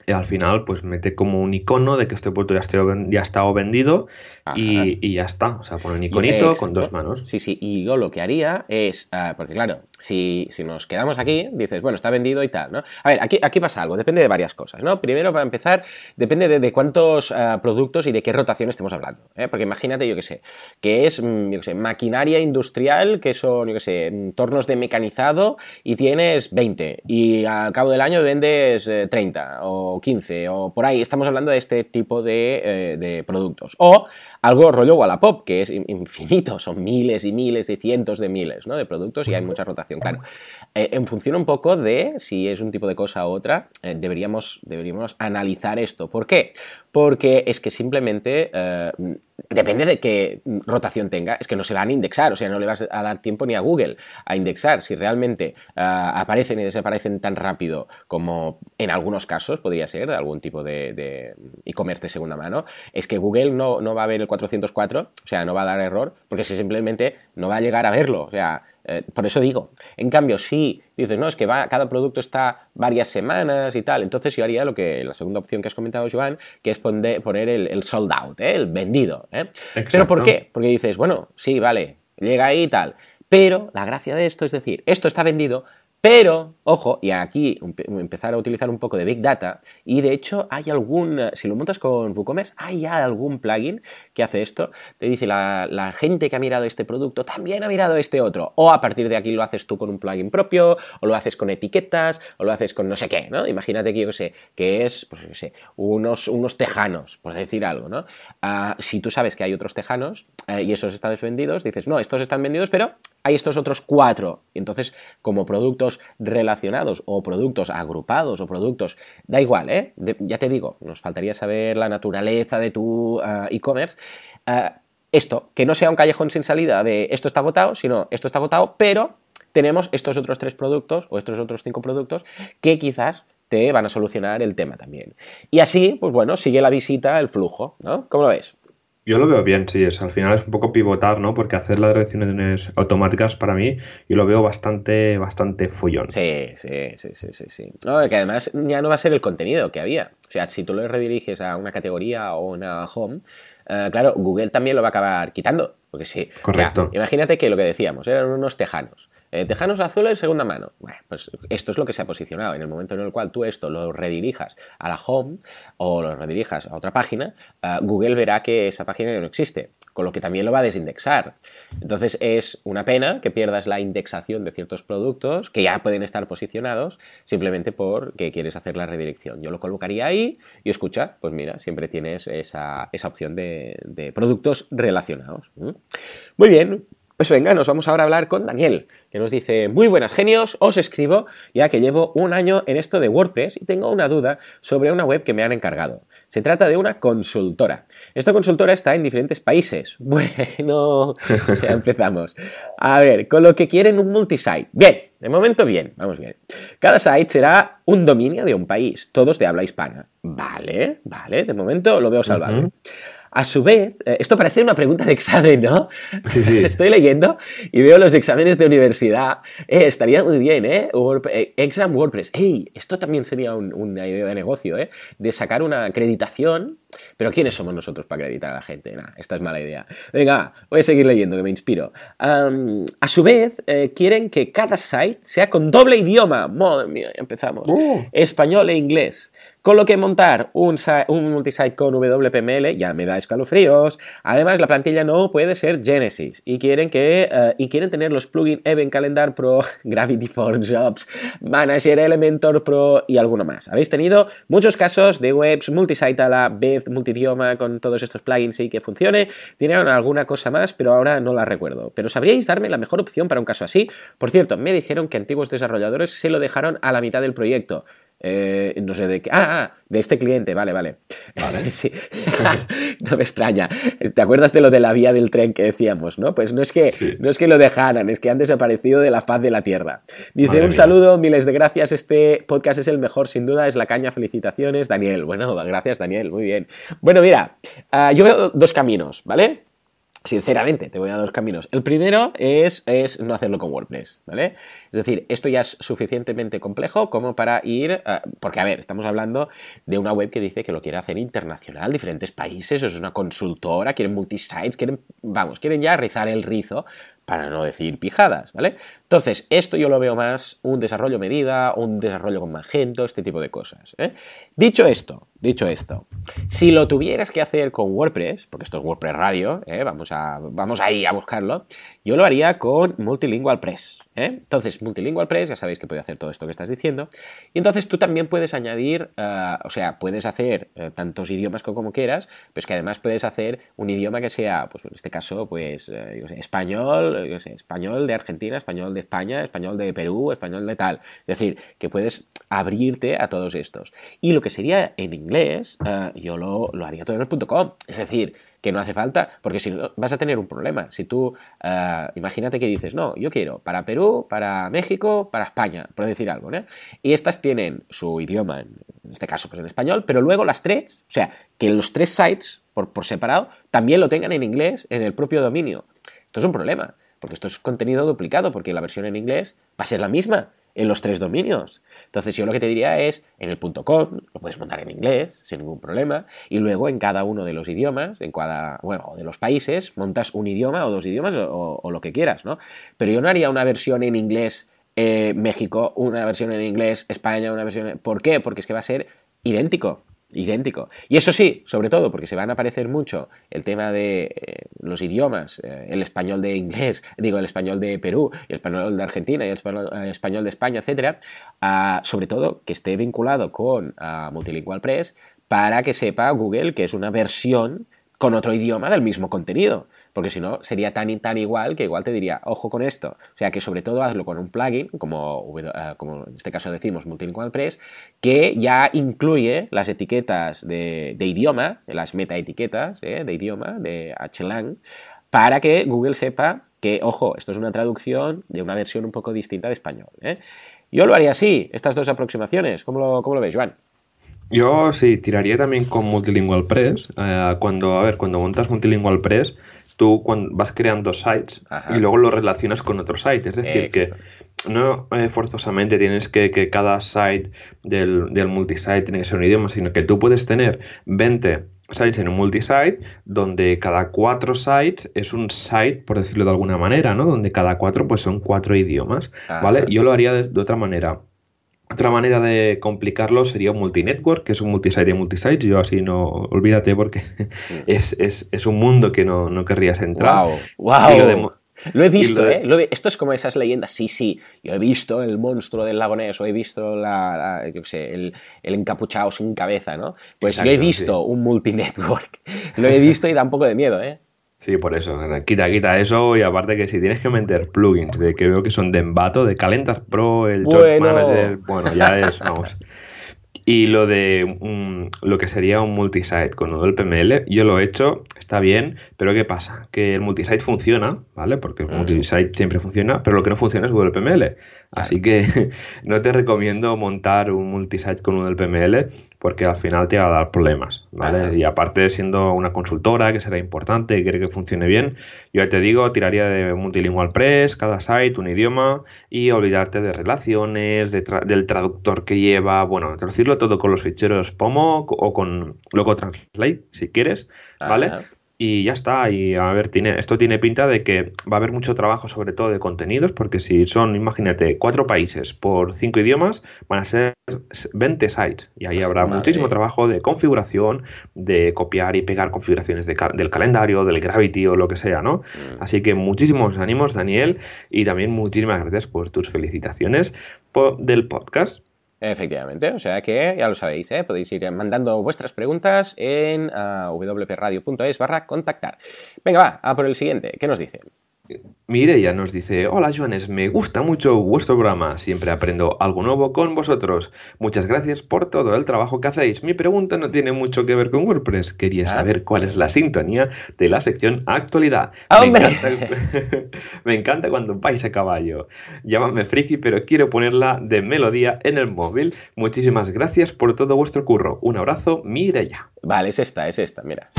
Y al final, pues mete como un icono de que este producto ya, ha estado vendido. Y, y ya está. O sea, pone un iconito con dos manos. Sí, sí, y yo lo que haría es, ah, porque claro, si, si nos quedamos aquí, dices, bueno, está vendido y tal, ¿no? A ver, aquí, aquí pasa algo, depende de varias cosas, ¿no? Primero, para empezar, depende de, de cuántos ah, productos y de qué rotación estemos hablando, ¿eh? Porque imagínate, yo qué sé, que es, mm, yo qué sé, maquinaria industrial, que son, yo qué sé, entornos de mecanizado y tienes 20 y al cabo del año vendes eh, 30 o 15 o por ahí, estamos hablando de este tipo de, eh, de productos. O algo rollo Wallapop, que es in- infinito, son miles y miles y cientos de miles ¿no? de productos y hay mucha rotación. Claro, Eh, en función un poco de si es un tipo de cosa u otra, eh, deberíamos, deberíamos analizar esto. ¿Por qué? Porque es que simplemente eh, depende de qué rotación tenga, es que no se van a indexar, o sea, no le vas a dar tiempo ni a Google a indexar. Si realmente eh, aparecen y desaparecen tan rápido como en algunos casos podría ser, algún tipo de de e-commerce de segunda mano, es que Google no, no va a ver el 404, o sea, no va a dar error, porque si simplemente no va a llegar a verlo. O sea, eh, por eso digo. En cambio, si dices, no, es que va, cada producto está varias semanas y tal, entonces yo haría lo que la segunda opción que has comentado, Joan, que es poner, poner el, el sold out, ¿eh? el vendido. ¿eh? Pero ¿por qué? Porque dices, bueno, sí, vale. llega ahí y tal. Pero la gracia de esto es decir, esto está vendido, pero, ojo, y aquí empezar a utilizar un poco de Big Data, y de hecho hay algún, si lo montas con WooCommerce, hay algún plugin que hace esto, te dice la, gente que ha mirado este producto también ha mirado este otro, o a partir de aquí lo haces tú con un plugin propio, o lo haces con etiquetas, o lo haces con no sé qué, ¿no? Imagínate que yo sé, que es, pues yo sé, unos, unos tejanos, por decir algo, ¿no? Ah, si tú sabes que hay otros tejanos eh, y esos están vendidos, dices, no, estos están vendidos, pero hay estos otros cuatro. Y entonces, como productos relacionados o productos agrupados o productos, da igual, ¿eh? ya te digo, nos faltaría saber la naturaleza de tu ah, e-commerce. Ah, esto, que no sea un callejón sin salida de esto está agotado, sino esto está agotado, pero tenemos estos otros tres productos o estos otros cinco productos que quizás te van a solucionar el tema también. Y así, pues bueno, sigue la visita, el flujo, ¿no? ¿Cómo lo ves? Yo lo veo bien, sí, es, al final es un poco pivotar, ¿no? Porque hacer las direcciones automáticas para mí, yo lo veo bastante, bastante follón. Sí, sí, sí, sí, sí. sí. No, que además ya no va a ser el contenido que había. O sea, si tú lo rediriges a una categoría o una home, eh, claro, Google también lo va a acabar quitando. Porque sí. Correcto. imagínate que lo que decíamos, eran unos tejanos. Eh, tejanos azules, segunda mano. Bueno, pues esto es lo que se ha posicionado. En el momento en el cual tú esto lo redirijas a la home o lo redirijas a otra página, eh, Google verá que esa página no existe, con lo que también lo va a desindexar. Entonces es una pena que pierdas la indexación de ciertos productos que ya pueden estar posicionados simplemente porque quieres hacer la redirección. Yo lo colocaría ahí y escucha, pues mira, siempre tienes esa, opción de, de productos relacionados. Muy bien, pues venga, nos vamos ahora a hablar con Daniel, que nos dice, muy buenas genios, os escribo ya que llevo un año en esto de WordPress y tengo una duda sobre una web que me han encargado. Se trata de una consultora. Esta consultora está en diferentes países. Bueno, ya empezamos. A ver, con lo que quieren un multisite. Bien, de momento bien, vamos bien. Cada site será un dominio de un país, todos de habla hispana. Vale, vale, de momento lo veo salvado. A su vez, eh, esto parece una pregunta de examen, ¿no? Sí, sí. Estoy leyendo y veo los exámenes de universidad. Eh, estaría muy bien, ¿eh? ¿eh? Exam WordPress. ¡Ey! Esto también sería una idea de negocio, ¿eh? De sacar una acreditación. Pero ¿quiénes somos nosotros para acreditar a la gente? Nah, esta es mala idea. Venga, voy a seguir leyendo, que me inspiro. a su vez, quieren que cada site sea con doble idioma. Madre mía, empezamos. Uh. Español e inglés. Con lo que montar un, un multisite con WPML ya me da escalofríos. Además, la plantilla no puede ser Genesis y quieren, que, eh, y quieren tener los plugins Event Calendar Pro, Gravity Forms Jobs, Manager Elementor Pro y alguno más. Habéis tenido muchos casos de webs multisite a la vez, multidioma con todos estos plugins y que funcione. Tienen alguna cosa más, pero ahora no la recuerdo. Pero ¿sabríais darme la mejor opción para un caso así? Por cierto, me dijeron que antiguos desarrolladores se lo dejaron a la mitad del proyecto. Eh, no sé de qué. Ah, ah, de este cliente, vale, vale. sí. no me extraña. ¿Te acuerdas de lo de la vía del tren que decíamos, no? Pues no es que, no es que lo dejaran, es que han desaparecido de la faz de la tierra. Dice un saludo, miles de gracias. Este podcast es el mejor, sin duda, es la caña. Felicitaciones, Daniel. Bueno, gracias, Daniel, muy bien. Bueno, mira, ah, yo veo dos caminos, ¿vale? Sinceramente, te voy a dar dos caminos. El primero es, es, no hacerlo con WordPress, ¿vale? Es decir, esto ya es suficientemente complejo como para ir... porque, a ver, estamos hablando de una web que dice que lo quiere hacer internacional, diferentes países, es una consultora, quieren multisites, quieren, vamos, quieren ya rizar el rizo para no decir pijadas, ¿vale? Entonces, esto yo lo veo más un desarrollo medida, un desarrollo con Magento, este tipo de cosas. ¿eh? Dicho esto, dicho esto, si lo tuvieras que hacer con WordPress, porque esto es WordPress Radio, ¿eh? vamos, a, vamos ahí a buscarlo, yo lo haría con Multilingual Press. ¿eh? Entonces, Multilingual Press, ya sabéis que puede hacer todo esto que estás diciendo. Y entonces tú también puedes añadir, eh, o sea, puedes hacer eh, tantos idiomas como quieras, pero es que además puedes hacer un idioma que sea, pues en este caso, pues, yo sé, español, español de Argentina, español España, español de Perú, español de tal. Es decir, que puedes abrirte a todos estos. Y lo que sería en inglés, yo lo, lo haría todo en el. Es decir, que no hace falta, porque si no vas a tener un problema. Si tú, eh, imagínate que dices, no, yo quiero para Perú, para México, para España, por decir algo, ¿no? Y estas tienen su idioma, en, este caso pues en español, pero luego las tres, o sea, que los tres sites por, por separado también lo tengan en inglés en el propio dominio. Esto es un problema. Porque esto es contenido duplicado, porque la versión en inglés va a ser la misma en los tres dominios. Entonces yo lo que te diría es, en el .com lo puedes montar en inglés sin ningún problema y luego en cada uno de los idiomas, en cada, bueno, de los países, montas un idioma o dos idiomas o, lo que quieras, ¿no? Pero yo no haría una versión en inglés eh, México, una versión en inglés España, una versión... ¿Por qué? Porque es que va a ser idéntico idéntico. Y eso sí, sobre todo porque se van a aparecer mucho el tema de eh, los idiomas, eh, el español de inglés, digo, el español de Perú, el español de Argentina y el español, de España, etcétera, sobre todo que esté vinculado con Multilingual Press para que sepa Google que es una versión con otro idioma del mismo contenido porque si no sería tan, tan igual que igual te diría, ojo con esto. O sea que sobre todo hazlo con un plugin, como, eh, como en este caso decimos Multilingual Press, que ya incluye las etiquetas de, idioma, las metaetiquetas eh, de idioma, de HLang, para que Google sepa que, ojo, esto es una traducción de una versión un poco distinta de español. ¿eh? Yo lo haría así, estas dos aproximaciones. ¿Cómo lo, cómo lo ves, Joan? Yo sí, tiraría también con Multilingual Press. cuando, a ver, cuando montas Multilingual Press, tú cuando vas creando sites y luego lo relacionas con otro site. Es decir, que no eh, forzosamente tienes que, que cada site del, del, multisite tiene que ser un idioma, sino que tú puedes tener 20 sites en un multisite donde cada cuatro sites es un site, por decirlo de alguna manera, ¿no? Donde cada cuatro pues son cuatro idiomas, ¿vale? Yo lo haría de otra manera. Otra manera de complicarlo sería un multinetwork, que es un multisite de multisite. Yo así no, olvídate porque es, un mundo que no, no querrías entrar. ¡Wow! Lo, he visto, ¿eh? esto es como esas leyendas. Sí, sí, yo he visto el monstruo del lago Ness o he visto la, el, encapuchado sin cabeza, ¿no? Pues yo he visto un multinetwork. Lo he visto y da un poco de miedo, ¿eh? Sí, por eso. Quita, quita eso. Y aparte que si tienes que meter plugins de que veo que son de Envato, de Calentar Pro, el George Manager, bueno, ya es, vamos. Y lo de lo que sería un multisite con Noodle PML, yo lo he hecho, está bien, pero ¿qué pasa? Que el multisite funciona, ¿vale? Porque el multisite siempre funciona, pero lo que no funciona es Google PML. Así que no te recomiendo montar un multisite con Noodle PML porque al final te va a dar problemas, ¿vale? Y aparte siendo una consultora que será importante y quiere que funcione bien, yo ya te digo, tiraría de multilingual press, cada site, un idioma y olvidarte de relaciones, del traductor que lleva, bueno, traducirlo todo con los ficheros POMO o con Loco Translate, si quieres, ¿vale? Y ya está, y a ver, tiene, esto tiene pinta de que va a haber mucho trabajo sobre todo de contenidos, porque si son, imagínate, cuatro países por cinco idiomas, van a ser 20 sites, y ahí habrá muchísimo trabajo de configuración, de copiar y pegar configuraciones del calendario, del Gravity o lo que sea, ¿no? Mm. Así que muchísimos ánimos, Daniel, y también muchísimas gracias por tus felicitaciones del podcast. Efectivamente, o sea que ya lo sabéis, ¿eh? podéis ir mandando vuestras preguntas en uh, www.radio.es barra contactar. Venga, va, a por el siguiente. ¿Qué nos dice? Mireya nos dice, hola Joanes, me gusta mucho vuestro programa, siempre aprendo algo nuevo con vosotros. Muchas gracias por todo el trabajo que hacéis. Mi pregunta no tiene mucho que ver con WordPress, quería ah. saber cuál es la sintonía de la sección actualidad. Me encanta, me encanta, cuando vais a caballo. Llámame friki, pero quiero ponerla de melodía en el móvil. Muchísimas gracias por todo vuestro curro. Un abrazo, Mireya. Vale, es esta, es esta, mira.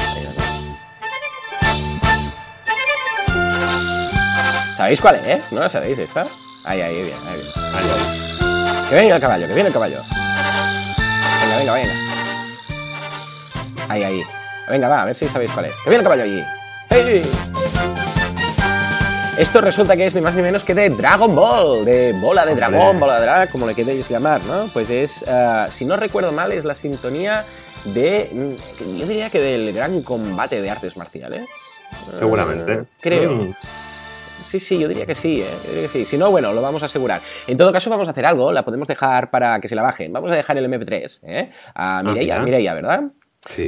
¿Sabéis cuál es? Eh? ¿No la sabéis esta? Ahí, ahí, bien, ahí, bien. Ahí, Que venga el caballo, que viene el caballo. Venga, venga, venga. Ahí, ahí. Venga, va, a ver si sabéis cuál es. Que viene el caballo allí. ¡Hey! Esto resulta que es ni más ni menos que de Dragon Ball, de bola de dragón, bola de drag, como le queréis llamar, ¿no? Pues es, uh, si no recuerdo mal, es la sintonía de, mm, yo diría que del gran combate de artes marciales. Seguramente. Uh, creo. Mm. Sí, sí, yo diría que sí, ¿eh? sí. Si no, bueno, lo vamos a asegurar. En todo caso, vamos a hacer algo, la podemos dejar para que se la bajen. Vamos a dejar el MP3 ¿eh? a ah, Mireia, Mireia, ¿verdad?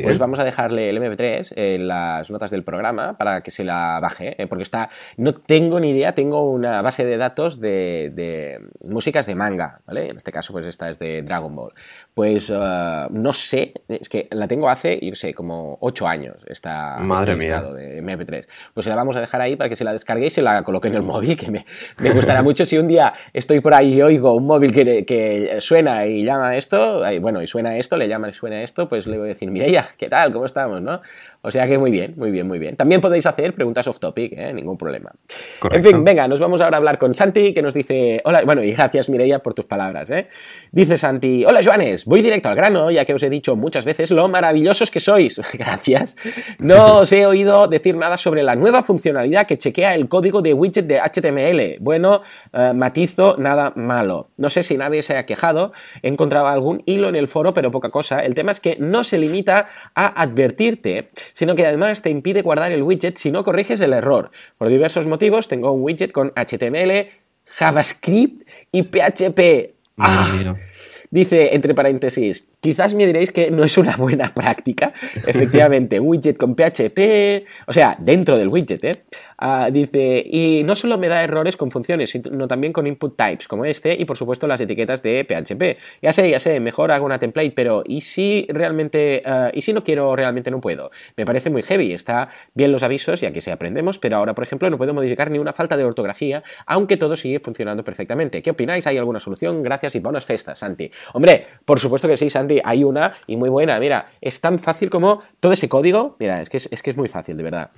Pues vamos a dejarle el MP3 en las notas del programa para que se la baje, ¿eh? porque está, no tengo ni idea, tengo una base de datos de, músicas de manga, ¿vale? En este caso, pues esta es de Dragon Ball. Pues uh, no sé, es que la tengo hace, yo sé, como 8 años, esta, Madre este listado de MP3. Pues la vamos a dejar ahí para que se la descarguéis y se la coloque en el móvil, que me, me gustará mucho. Si un día estoy por ahí y oigo un móvil que, que suena y llama esto, bueno, y suena esto, le llama y suena esto, pues le voy a decir, mira ¿qué tal? ¿Cómo estamos? ¿no? O sea que muy bien, muy bien, muy bien. También podéis hacer preguntas off topic, ¿eh? ningún problema. En fin, venga, nos vamos ahora a hablar con Santi, que nos dice, hola, bueno, y gracias Mireia por tus palabras, ¿eh? Dice Santi, hola Joanes, voy directo al grano, ya que os he dicho muchas veces lo maravillosos que sois. gracias. No os he oído decir nada sobre la nueva funcionalidad que chequea el código de widget de HTML. Bueno, eh, matizo, nada malo. No sé si nadie se ha quejado, he encontrado algún hilo en el foro, pero poca cosa. El tema es que no se limita a advertirte sino que además te impide guardar el widget si no corriges el error. Por diversos motivos tengo un widget con HTML, JavaScript y PHP. Ah, dice, entre paréntesis, Quizás me diréis que no es una buena práctica. Efectivamente, widget con PHP, o sea, dentro del widget, ¿eh? Ah, dice, y no solo me da errores con funciones, sino también con input types como este y por supuesto las etiquetas de PHP. Ya sé, ya sé, mejor hago una template, pero ¿y si realmente, ah, y si no quiero, realmente no puedo? Me parece muy heavy, está bien los avisos y aquí se aprendemos, pero ahora, por ejemplo, no puedo modificar ni una falta de ortografía, aunque todo sigue funcionando perfectamente. ¿Qué opináis? ¿Hay alguna solución? Gracias y buenas festas, Santi. Hombre, por supuesto que sí, Santi hay una y muy buena. Mira, es tan fácil como todo ese código. Mira, es que es, que es muy fácil, de verdad.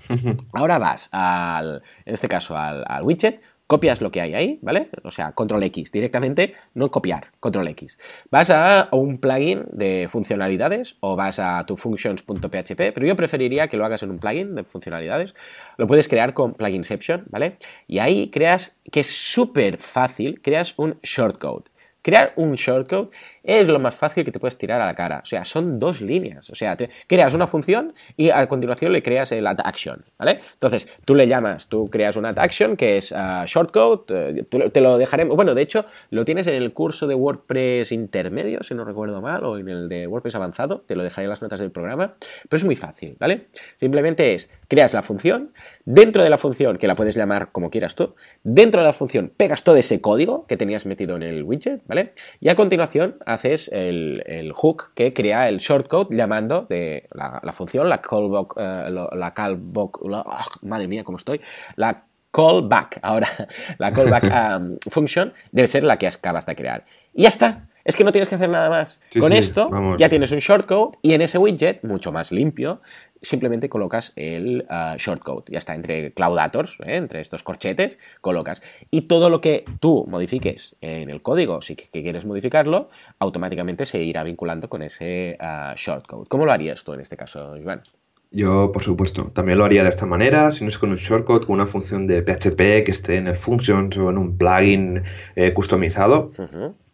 Ahora vas al, en este caso, al, widget, copias lo que hay ahí, ¿vale? O sea, control X, directamente, no copiar, control X. Vas a un plugin de funcionalidades o vas a tu functions.php, pero yo preferiría que lo hagas en un plugin de funcionalidades. Lo puedes crear con Pluginception, ¿vale? Y ahí creas, que es súper fácil, creas un shortcode. Crear un shortcode es lo más fácil que te puedes tirar a la cara. O sea, son dos líneas. O sea, creas una función y a continuación le creas el add action, ¿vale? Entonces, tú le llamas, tú creas un add action que es uh, shortcode, eh, te lo dejaremos. Bueno, de hecho, lo tienes en el curso de WordPress intermedio, si no recuerdo mal, o en el de WordPress avanzado, te lo dejaré en las notas del programa, pero es muy fácil, ¿vale? Simplemente es, creas la función, dentro de la función, que la puedes llamar como quieras tú, dentro de la función pegas todo ese código que tenías metido en el widget, ¿vale? Y a continuación haces el, hook que crea el shortcode llamando de la, función, la callback, eh, la callback, ah, madre mía, cómo estoy, la callback, ahora, la callback um, function debe ser la que acabas de crear. Y ya está. Es que no tienes que hacer nada más. Con esto ya tienes un shortcode y en ese widget, mucho más limpio, simplemente colocas el uh, shortcode. Ya está, entre cloudators, ¿eh? entre estos corchetes, colocas. Y todo lo que tú modifiques en el código, si que quieres modificarlo, automáticamente se irá vinculando con ese uh, shortcode. ¿Cómo lo harías tú en este caso, Joan? Yo, por supuesto, también lo haría de esta manera, si no es con un shortcode, con una función de PHP que esté en el functions o en un plugin eh, customizado.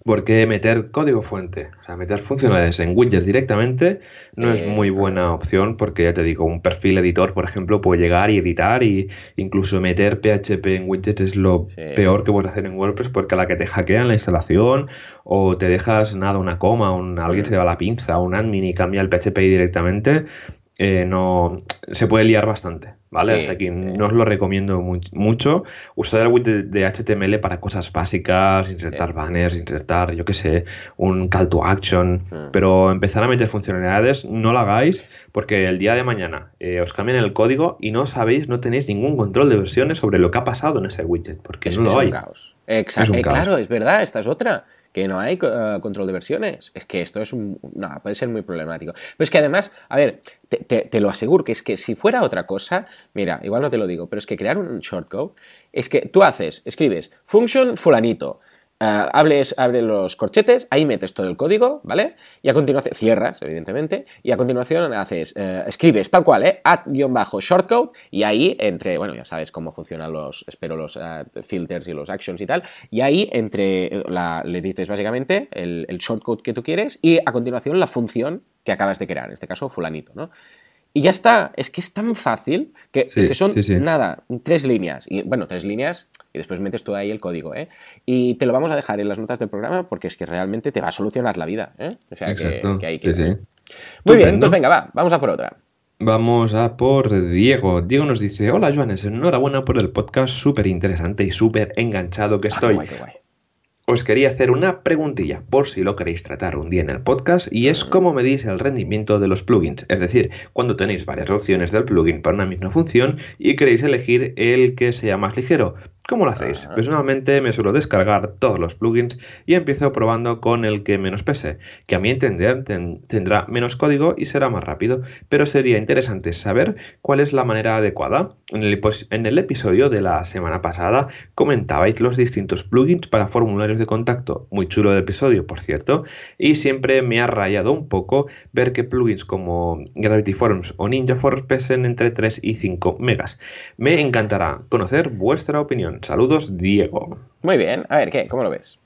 Porque meter código fuente, o sea, meter funcionalidades en widgets directamente no es muy buena opción porque ya te digo, un perfil editor, por ejemplo, puede llegar y editar y incluso meter PHP en widgets es lo peor que puedes hacer en WordPress porque a la que te hackean la instalación o te dejas nada, una coma, un, alguien se lleva la pinza, un admin y cambia el PHP directamente, eh, no se puede liar bastante, ¿vale? o sea que no os lo recomiendo mucho. Usar el widget de HTML para cosas básicas, insertar banners, insertar, yo qué sé, un call to action, pero empezar a meter funcionalidades, no lo hagáis porque el día de mañana eh, os cambian el código y no sabéis, no tenéis ningún control de versiones sobre lo que ha pasado en ese widget, porque no lo hay. caos. Exacto, eh, claro, es verdad, esta es otra que no hay eh, control de versiones. Es que esto es un, no, puede ser muy problemático. Pero es que además, a ver, te, lo aseguro que es que si fuera otra cosa, mira, igual no te lo digo, pero es que crear un shortcode es que tú haces, escribes function fulanito, Hables, abre los corchetes, ahí metes todo el código, ¿vale? Y a continuación, cierras, evidentemente, y a continuación haces, eh, escribes tal cual, ¿eh? Add-shortcode, y ahí entre, bueno, ya sabes cómo funcionan los, espero, los uh, filters y los actions y tal, y ahí entre, eh, la, le dices básicamente el, el shortcode que tú quieres, y a continuación la función que acabas de crear, en este caso fulanito, ¿no? Y ya está, es que es tan fácil que, es que son nada, tres líneas. Y bueno, tres líneas y después metes tú ahí el código, ¿eh? Y te lo vamos a dejar en las notas del programa porque es que realmente te va a solucionar la vida, ¿eh? O sea que, hay que... Muy bien, pues venga, va, vamos a por otra. Vamos a por Diego. Diego nos dice, hola Joanes, enhorabuena por el podcast, súper interesante y súper enganchado que ah, estoy os quería hacer una preguntilla por si lo queréis tratar un día en el podcast y es cómo medís el rendimiento de los plugins. Es decir, cuando tenéis varias opciones del plugin para una misma función y queréis elegir el que sea más ligero. ¿Cómo lo hacéis? Personalmente me suelo descargar todos los plugins y empiezo probando con el que menos pese, que a mi entender tendrá menos código y será más rápido, pero sería interesante saber cuál es la manera adecuada. En el, en el episodio de la semana pasada comentabais los distintos plugins para formularios de contacto, muy chulo el episodio por cierto, y siempre me ha rayado un poco ver que plugins como Gravity Forms o Ninja Forms pesen entre 3 y 5 megas. Me encantará conocer vuestra opinión. Saludos, Diego. Muy bien, a ver, ¿qué? ¿Cómo lo ves?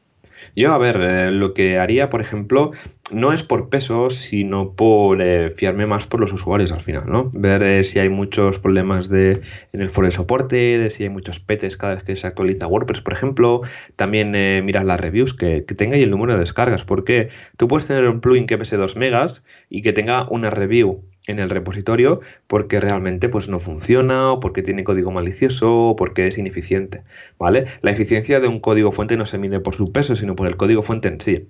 Yo, a ver, eh, lo que haría, por ejemplo, no es por peso, sino por eh, fiarme más por los usuarios al final, ¿no? Ver eh, si hay muchos problemas de, en el foro de soporte, de si hay muchos petes cada vez que se actualiza WordPress, por ejemplo. También mirar las reviews que, que, tenga y el número de descargas, porque tú puedes tener un plugin que pese 2 megas y que tenga una review en el repositorio porque realmente pues no funciona o porque tiene código malicioso o porque es ineficiente, ¿vale? La eficiencia de un código fuente no se mide por su peso, sino por el código fuente en sí.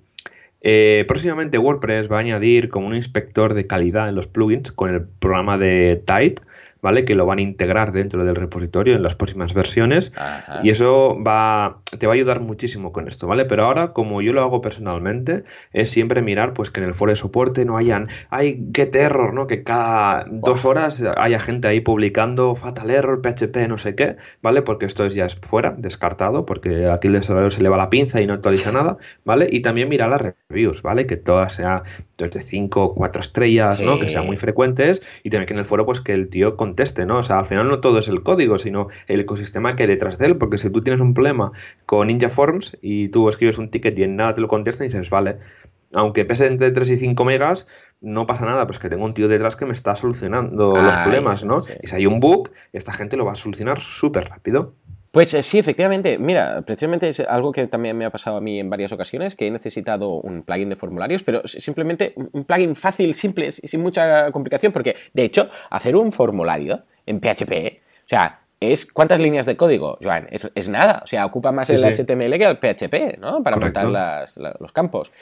Eh, próximamente WordPress va a añadir como un inspector de calidad en los plugins con el programa de Tide, ¿vale? Que lo van a integrar dentro del repositorio en las próximas versiones. Y eso va, te va a ayudar muchísimo con esto, ¿vale? Pero ahora, como yo lo hago personalmente, es siempre mirar pues que en el foro de soporte no hayan, hay get error, ¿no? Que cada dos horas haya gente ahí publicando fatal error, PHP, no sé qué, ¿vale? Porque esto ya es fuera, descartado, porque aquí el desarrollador se le va la pinza y no actualiza nada, ¿vale? Y también mirar las reviews, ¿vale? Que todas sean de 5 o 4 estrellas, ¿no? Que sean muy frecuentes y también que en el foro pues que el tío conteste, ¿no? O sea, al final no todo es el código, sino el ecosistema que hay detrás de él, porque si tú tienes un problema con Ninja Forms y tú escribes un ticket y en nada te lo contesta y dices, vale, aunque pese entre 3 y 5 megas, no pasa nada, pues que tengo un tío detrás que me está solucionando los problemas, ¿no? Y si hay un bug, esta gente lo va a solucionar súper rápido. Pues eh, sí, efectivamente. Mira, precisamente es algo que también me ha pasado a mí en varias ocasiones, que he necesitado un plugin de formularios, pero simplemente un plugin fácil, simple, y sin mucha complicación, porque de hecho, hacer un formulario en PHP, o sea, es ¿cuántas líneas de código, Joan? Es, nada, o sea, ocupa más el HTML que el PHP, ¿no? Para montar los campos.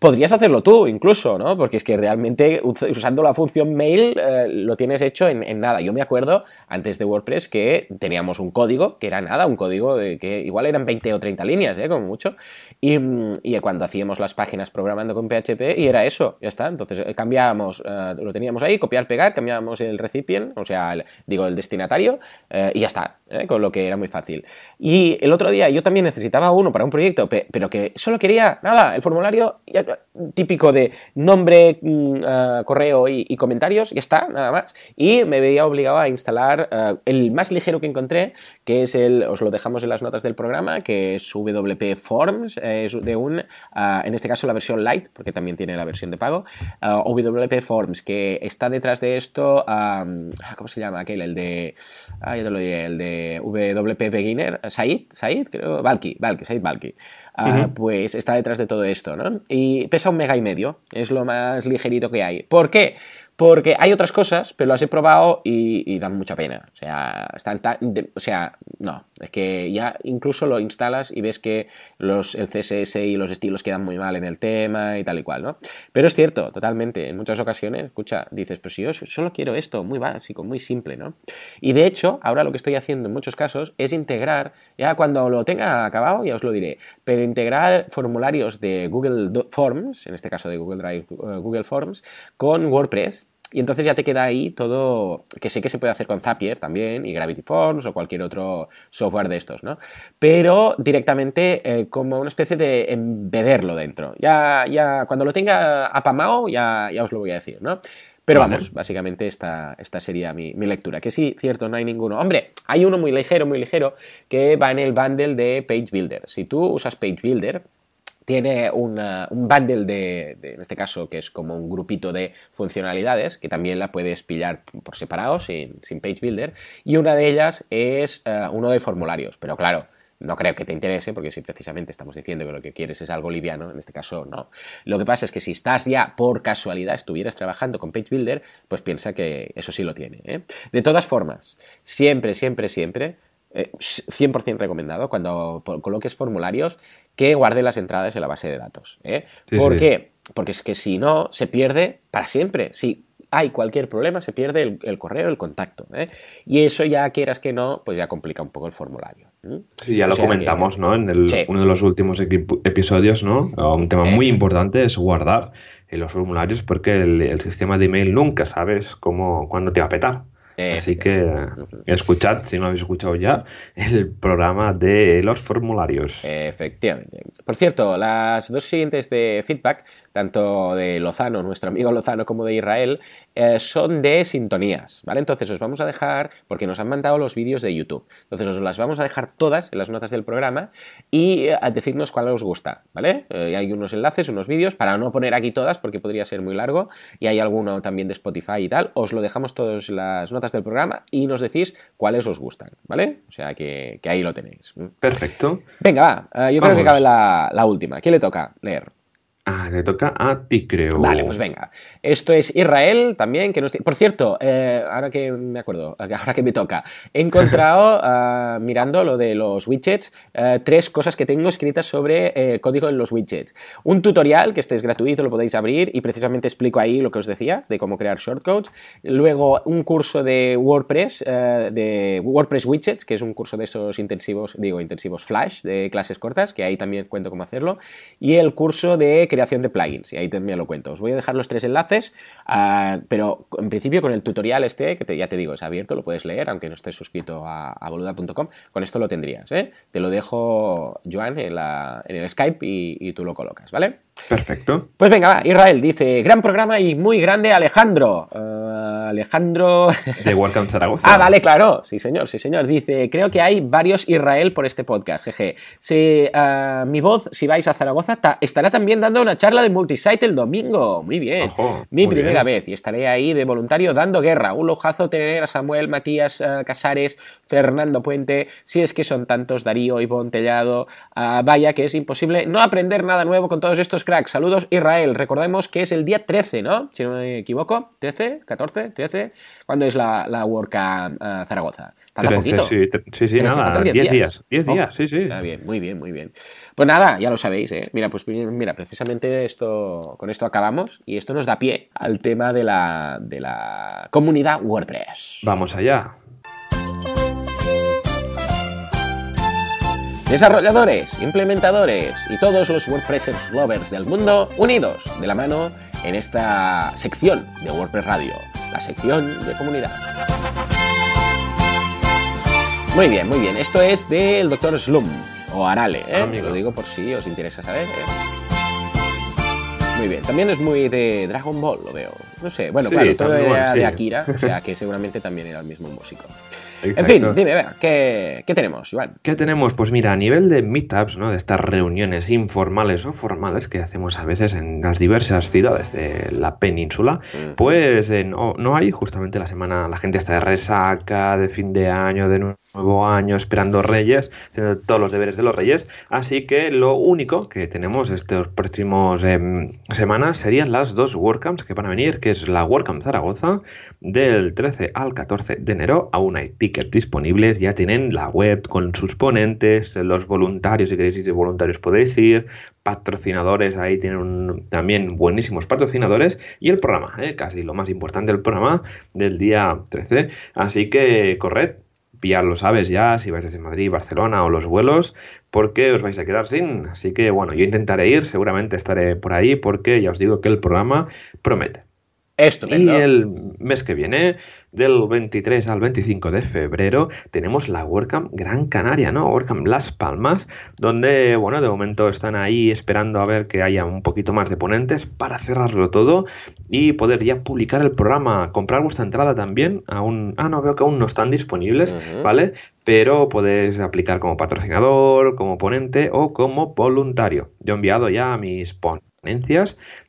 Podrías hacerlo tú incluso, ¿no? Porque es que realmente usando la función mail eh, lo tienes hecho en, nada. Yo me acuerdo antes de WordPress que teníamos un código que era nada, un código de que igual eran 20 o 30 líneas, ¿eh? Como mucho. Y, cuando hacíamos las páginas programando con PHP y era eso, ya está. Entonces eh, cambiábamos, lo teníamos ahí, copiar, pegar, cambiábamos el recipient, o sea, digo, el destinatario y ya está, con lo que era muy fácil. Y el otro día yo también necesitaba uno para un proyecto, pero que solo quería, nada, el formulario típico de nombre, mm, ah, correo y, comentarios, y está, nada más. Y me veía obligado a instalar ah, el más ligero que encontré, que es el, os lo dejamos en las notas del programa, que es WP Forms, es de un, ah, en este caso la versión light, porque también tiene la versión de pago, WP Forms, que está detrás de esto, ¿cómo se llama aquel? El de, ya lo el de WP Beginner, Said, Said, creo, Valky, Valky, Said Valky. Ah, pues está detrás de todo esto, ¿no? Y pesa un mega y medio, es lo más ligerito que hay. ¿Por qué? Porque hay otras cosas, pero las he probado y, dan mucha pena. O sea, están o sea, no, es que ya incluso lo instalas y ves que los, el CSS y los estilos quedan muy mal en el tema y tal y cual, ¿no? Pero es cierto, totalmente. En muchas ocasiones, escucha, dices, pues si yo solo quiero esto, muy básico, muy simple, ¿no? Y de hecho, ahora lo que estoy haciendo en muchos casos es integrar, ya cuando lo tenga acabado, ya os lo diré, pero integrar formularios de Google Forms, en este caso de Google Drive, eh, Google Forms, con WordPress y entonces ya te queda ahí todo, que sé que se puede hacer con Zapier también, y Gravity Forms o cualquier otro software de estos, ¿no? Pero directamente eh, como una especie de embederlo dentro. Ya, ya, cuando lo tenga apamado, ya, ya os lo voy a decir, ¿no? Pero vamos, básicamente esta, esta sería mi, mi, lectura. Que sí, cierto, no hay ninguno. Hombre, hay uno muy ligero, muy ligero, que va en el bundle de Page Builder. Si tú usas Page Builder, tiene un bundle de, en este caso, que es como un grupito de funcionalidades, que también la puedes pillar por separado, sin, Page Builder, y una de ellas es eh, uno de formularios, pero claro, no creo que te interese, porque si precisamente estamos diciendo que lo que quieres es algo liviano, en este caso no. Lo que pasa es que si estás ya por casualidad, estuvieras trabajando con Page Builder, pues piensa que eso sí lo tiene. ¿eh? De todas formas, siempre, siempre, siempre, 100% eh, recomendado cuando coloques formularios que guarde las entradas en la base de datos. ¿eh? ¿Por qué? Porque es que si no, se pierde para siempre. Si hay cualquier problema, se pierde el, correo, el contacto. ¿eh? Y eso ya quieras que no, pues ya complica un poco el formulario. Sí, ya lo comentamos, ¿no? En uno de los últimos episodios, ¿no? Un tema muy importante es guardar en los formularios porque el, el, sistema de email nunca sabes cómo, cuándo te va a petar. Así que escuchad, si no lo habéis escuchado ya, el programa de los formularios. Efectivamente. Por cierto, las dos siguientes de feedback, tanto de Lozano, nuestro amigo Lozano, como de Israel, eh, son de sintonías, ¿vale? Entonces os vamos a dejar, porque nos han mandado los vídeos de YouTube, entonces os las vamos a dejar todas en las notas del programa y eh, a decirnos cuál os gusta, ¿vale? Eh, hay unos enlaces, unos vídeos, para no poner aquí todas porque podría ser muy largo, y hay alguno también de Spotify y tal, os lo dejamos todas las notas del programa y nos decís cuáles os gustan, ¿vale? O sea que, ahí lo tenéis. Perfecto. Venga, va, yo creo que cabe la, la última. ¿Quién le toca leer? Ah, te toca a ti, creo. Vale, pues venga. Esto es Israel también, que nos... Por cierto, eh, ahora que me acuerdo, ahora que me toca, he encontrado, ah, mirando lo de los widgets, eh, tres cosas que tengo escritas sobre el eh, código en los widgets. Un tutorial, que este es gratuito, lo podéis abrir y precisamente explico ahí lo que os decía, de cómo crear shortcodes. Luego, un curso de WordPress, de WordPress Widgets, que es un curso de esos intensivos, digo, intensivos Flash, de clases cortas, que ahí también cuento cómo hacerlo. Y el curso de de plugins, y ahí también lo cuento. Os voy a dejar los tres enlaces, ah, pero en principio con el tutorial este, que ya te digo, es abierto, lo puedes leer, aunque no estés suscrito a, boluda.com, con esto lo tendrías. ¿eh? Te lo dejo, Joan, en, el Skype y, tú lo colocas, ¿vale? Perfecto. Pues venga, va, Israel dice, gran programa y muy grande Alejandro. Ah, Alejandro... De Welcome Zaragoza. ah, vale, claro. Sí, señor, sí, señor. Dice, creo que hay varios Israel por este podcast, jeje. Si, ah, mi voz, si vais a Zaragoza, estará también dando una charla de multisite el domingo. Muy bien. Mi primera vez y estaré ahí de voluntario dando guerra. Un lujazo tener a Samuel, Matías eh, Casares, Fernando Puente, si es que son tantos, Darío, Ivonne Tellado. Ah, vaya que es imposible no aprender nada nuevo con todos estos cracks. Saludos, Israel. Recordemos que es el día 13, ¿no? Si no me equivoco. ¿13? ¿14? ¿13? ¿Cuándo es la, la WordCamp uh, Zaragoza? ¿Falta poquito? Sí, sí, sí nada, 10 días. 10 días, sí, sí. Ah, bien, muy bien, muy bien. Pues nada, ya lo sabéis, ¿eh? Mira, pues mira, precisamente esto, con esto acabamos y esto nos da pie al tema de la, de la comunidad WordPress. Vamos allá. Desarrolladores, implementadores y todos los WordPress lovers del mundo unidos de la mano en esta sección de WordPress Radio, la sección de comunidad. Muy bien, muy bien. Esto es del Dr. Slum o Arale, ¿eh? Ah, lo digo por si os interesa saber. ¿eh? Muy bien, también es muy de Dragon Ball, lo veo. No sé, bueno, claro, todo era de Akira, o sea que seguramente también era el mismo músico. En fin, dime, vea, ¿qué, ¿qué, tenemos, Iván? ¿Qué tenemos? Pues mira, a nivel de meetups, ¿no? De estas reuniones informales o formales que hacemos a veces en las diversas ciudades de la península, pues eh, no, no, hay justamente la semana, la gente está de resaca, de fin de año, de nuevo año, esperando reyes, haciendo todos los deberes de los reyes, así que lo único que tenemos estos próximos em, semanas serían las dos WordCamps que van a venir, que es la WordCamp Zaragoza del 13 al 14 de enero, aún hay disponibles, ya tienen la web con sus ponentes, los voluntarios, si queréis ir de voluntarios podéis ir, patrocinadores, ahí tienen también buenísimos patrocinadores y el programa, ¿eh? casi lo más importante del programa del día 13. Así que corred, ya lo sabes ya, si vais desde Madrid, Barcelona o los vuelos, porque os vais a quedar sin. Así que bueno, yo intentaré ir, seguramente estaré por ahí, porque ya os digo que el programa promete. Y el mes que viene, del 23 al 25 de febrero, tenemos la WordCamp Gran Canaria, ¿no? WordCamp Las Palmas, donde, bueno, de momento están ahí esperando a ver que haya un poquito más de ponentes para cerrarlo todo y poder ya publicar el programa. Comprar vuestra entrada también. Aún, ah, no, veo que aún no están disponibles, ¿vale? Pero podéis aplicar como patrocinador, como ponente o como voluntario. Yo he enviado ya a mis ponentes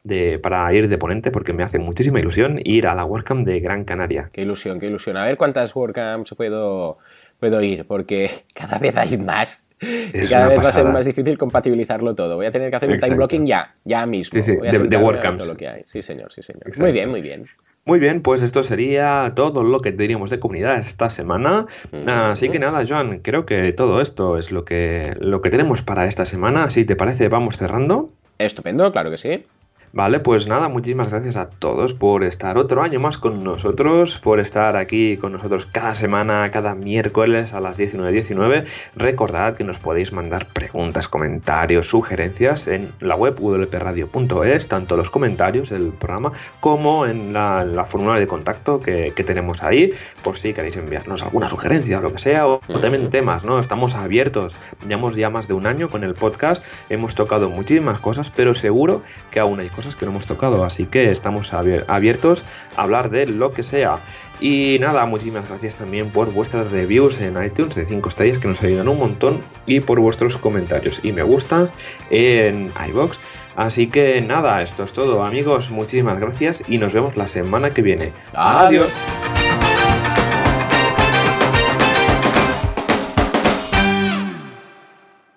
de, para ir de ponente porque me hace muchísima ilusión ir a la WordCamp de Gran Canaria. Qué ilusión, qué ilusión. A ver cuántas WordCamps puedo, puedo ir porque cada vez hay más. y cada vez va a ser más difícil compatibilizarlo todo. Voy a tener que hacer un time blocking ya, ya mismo. Sí, sí, de, WordCamps. Todo lo que hay. Sí, señor, sí, señor. Muy bien, muy bien. Muy bien, pues esto sería todo lo que teníamos de comunidad esta semana. Así que nada, Joan, creo que todo esto es lo que, lo que tenemos para esta semana. Si te parece, vamos cerrando. Estupendo, claro que sí. Vale, pues nada, muchísimas gracias a todos por estar otro año más con nosotros, por estar aquí con nosotros cada semana, cada miércoles a las 19.19. Recordad que nos podéis mandar preguntas, comentarios, sugerencias en la web wpradio.es, tanto los comentarios del programa como en la, la formulario de contacto que, que, tenemos ahí, por si queréis enviarnos alguna sugerencia o lo que sea, o, o también temas, ¿no? Estamos abiertos, llevamos ya más de un año con el podcast, hemos tocado muchísimas cosas, pero seguro que aún hay cosas que no hemos tocado, así que estamos abiertos a hablar de lo que sea. Y nada, muchísimas gracias también por vuestras reviews en iTunes de 5 estrellas que nos ayudan un montón y por vuestros comentarios y me gusta en iBox. Así que nada, esto es todo amigos, muchísimas gracias y nos vemos la semana que viene. Adiós.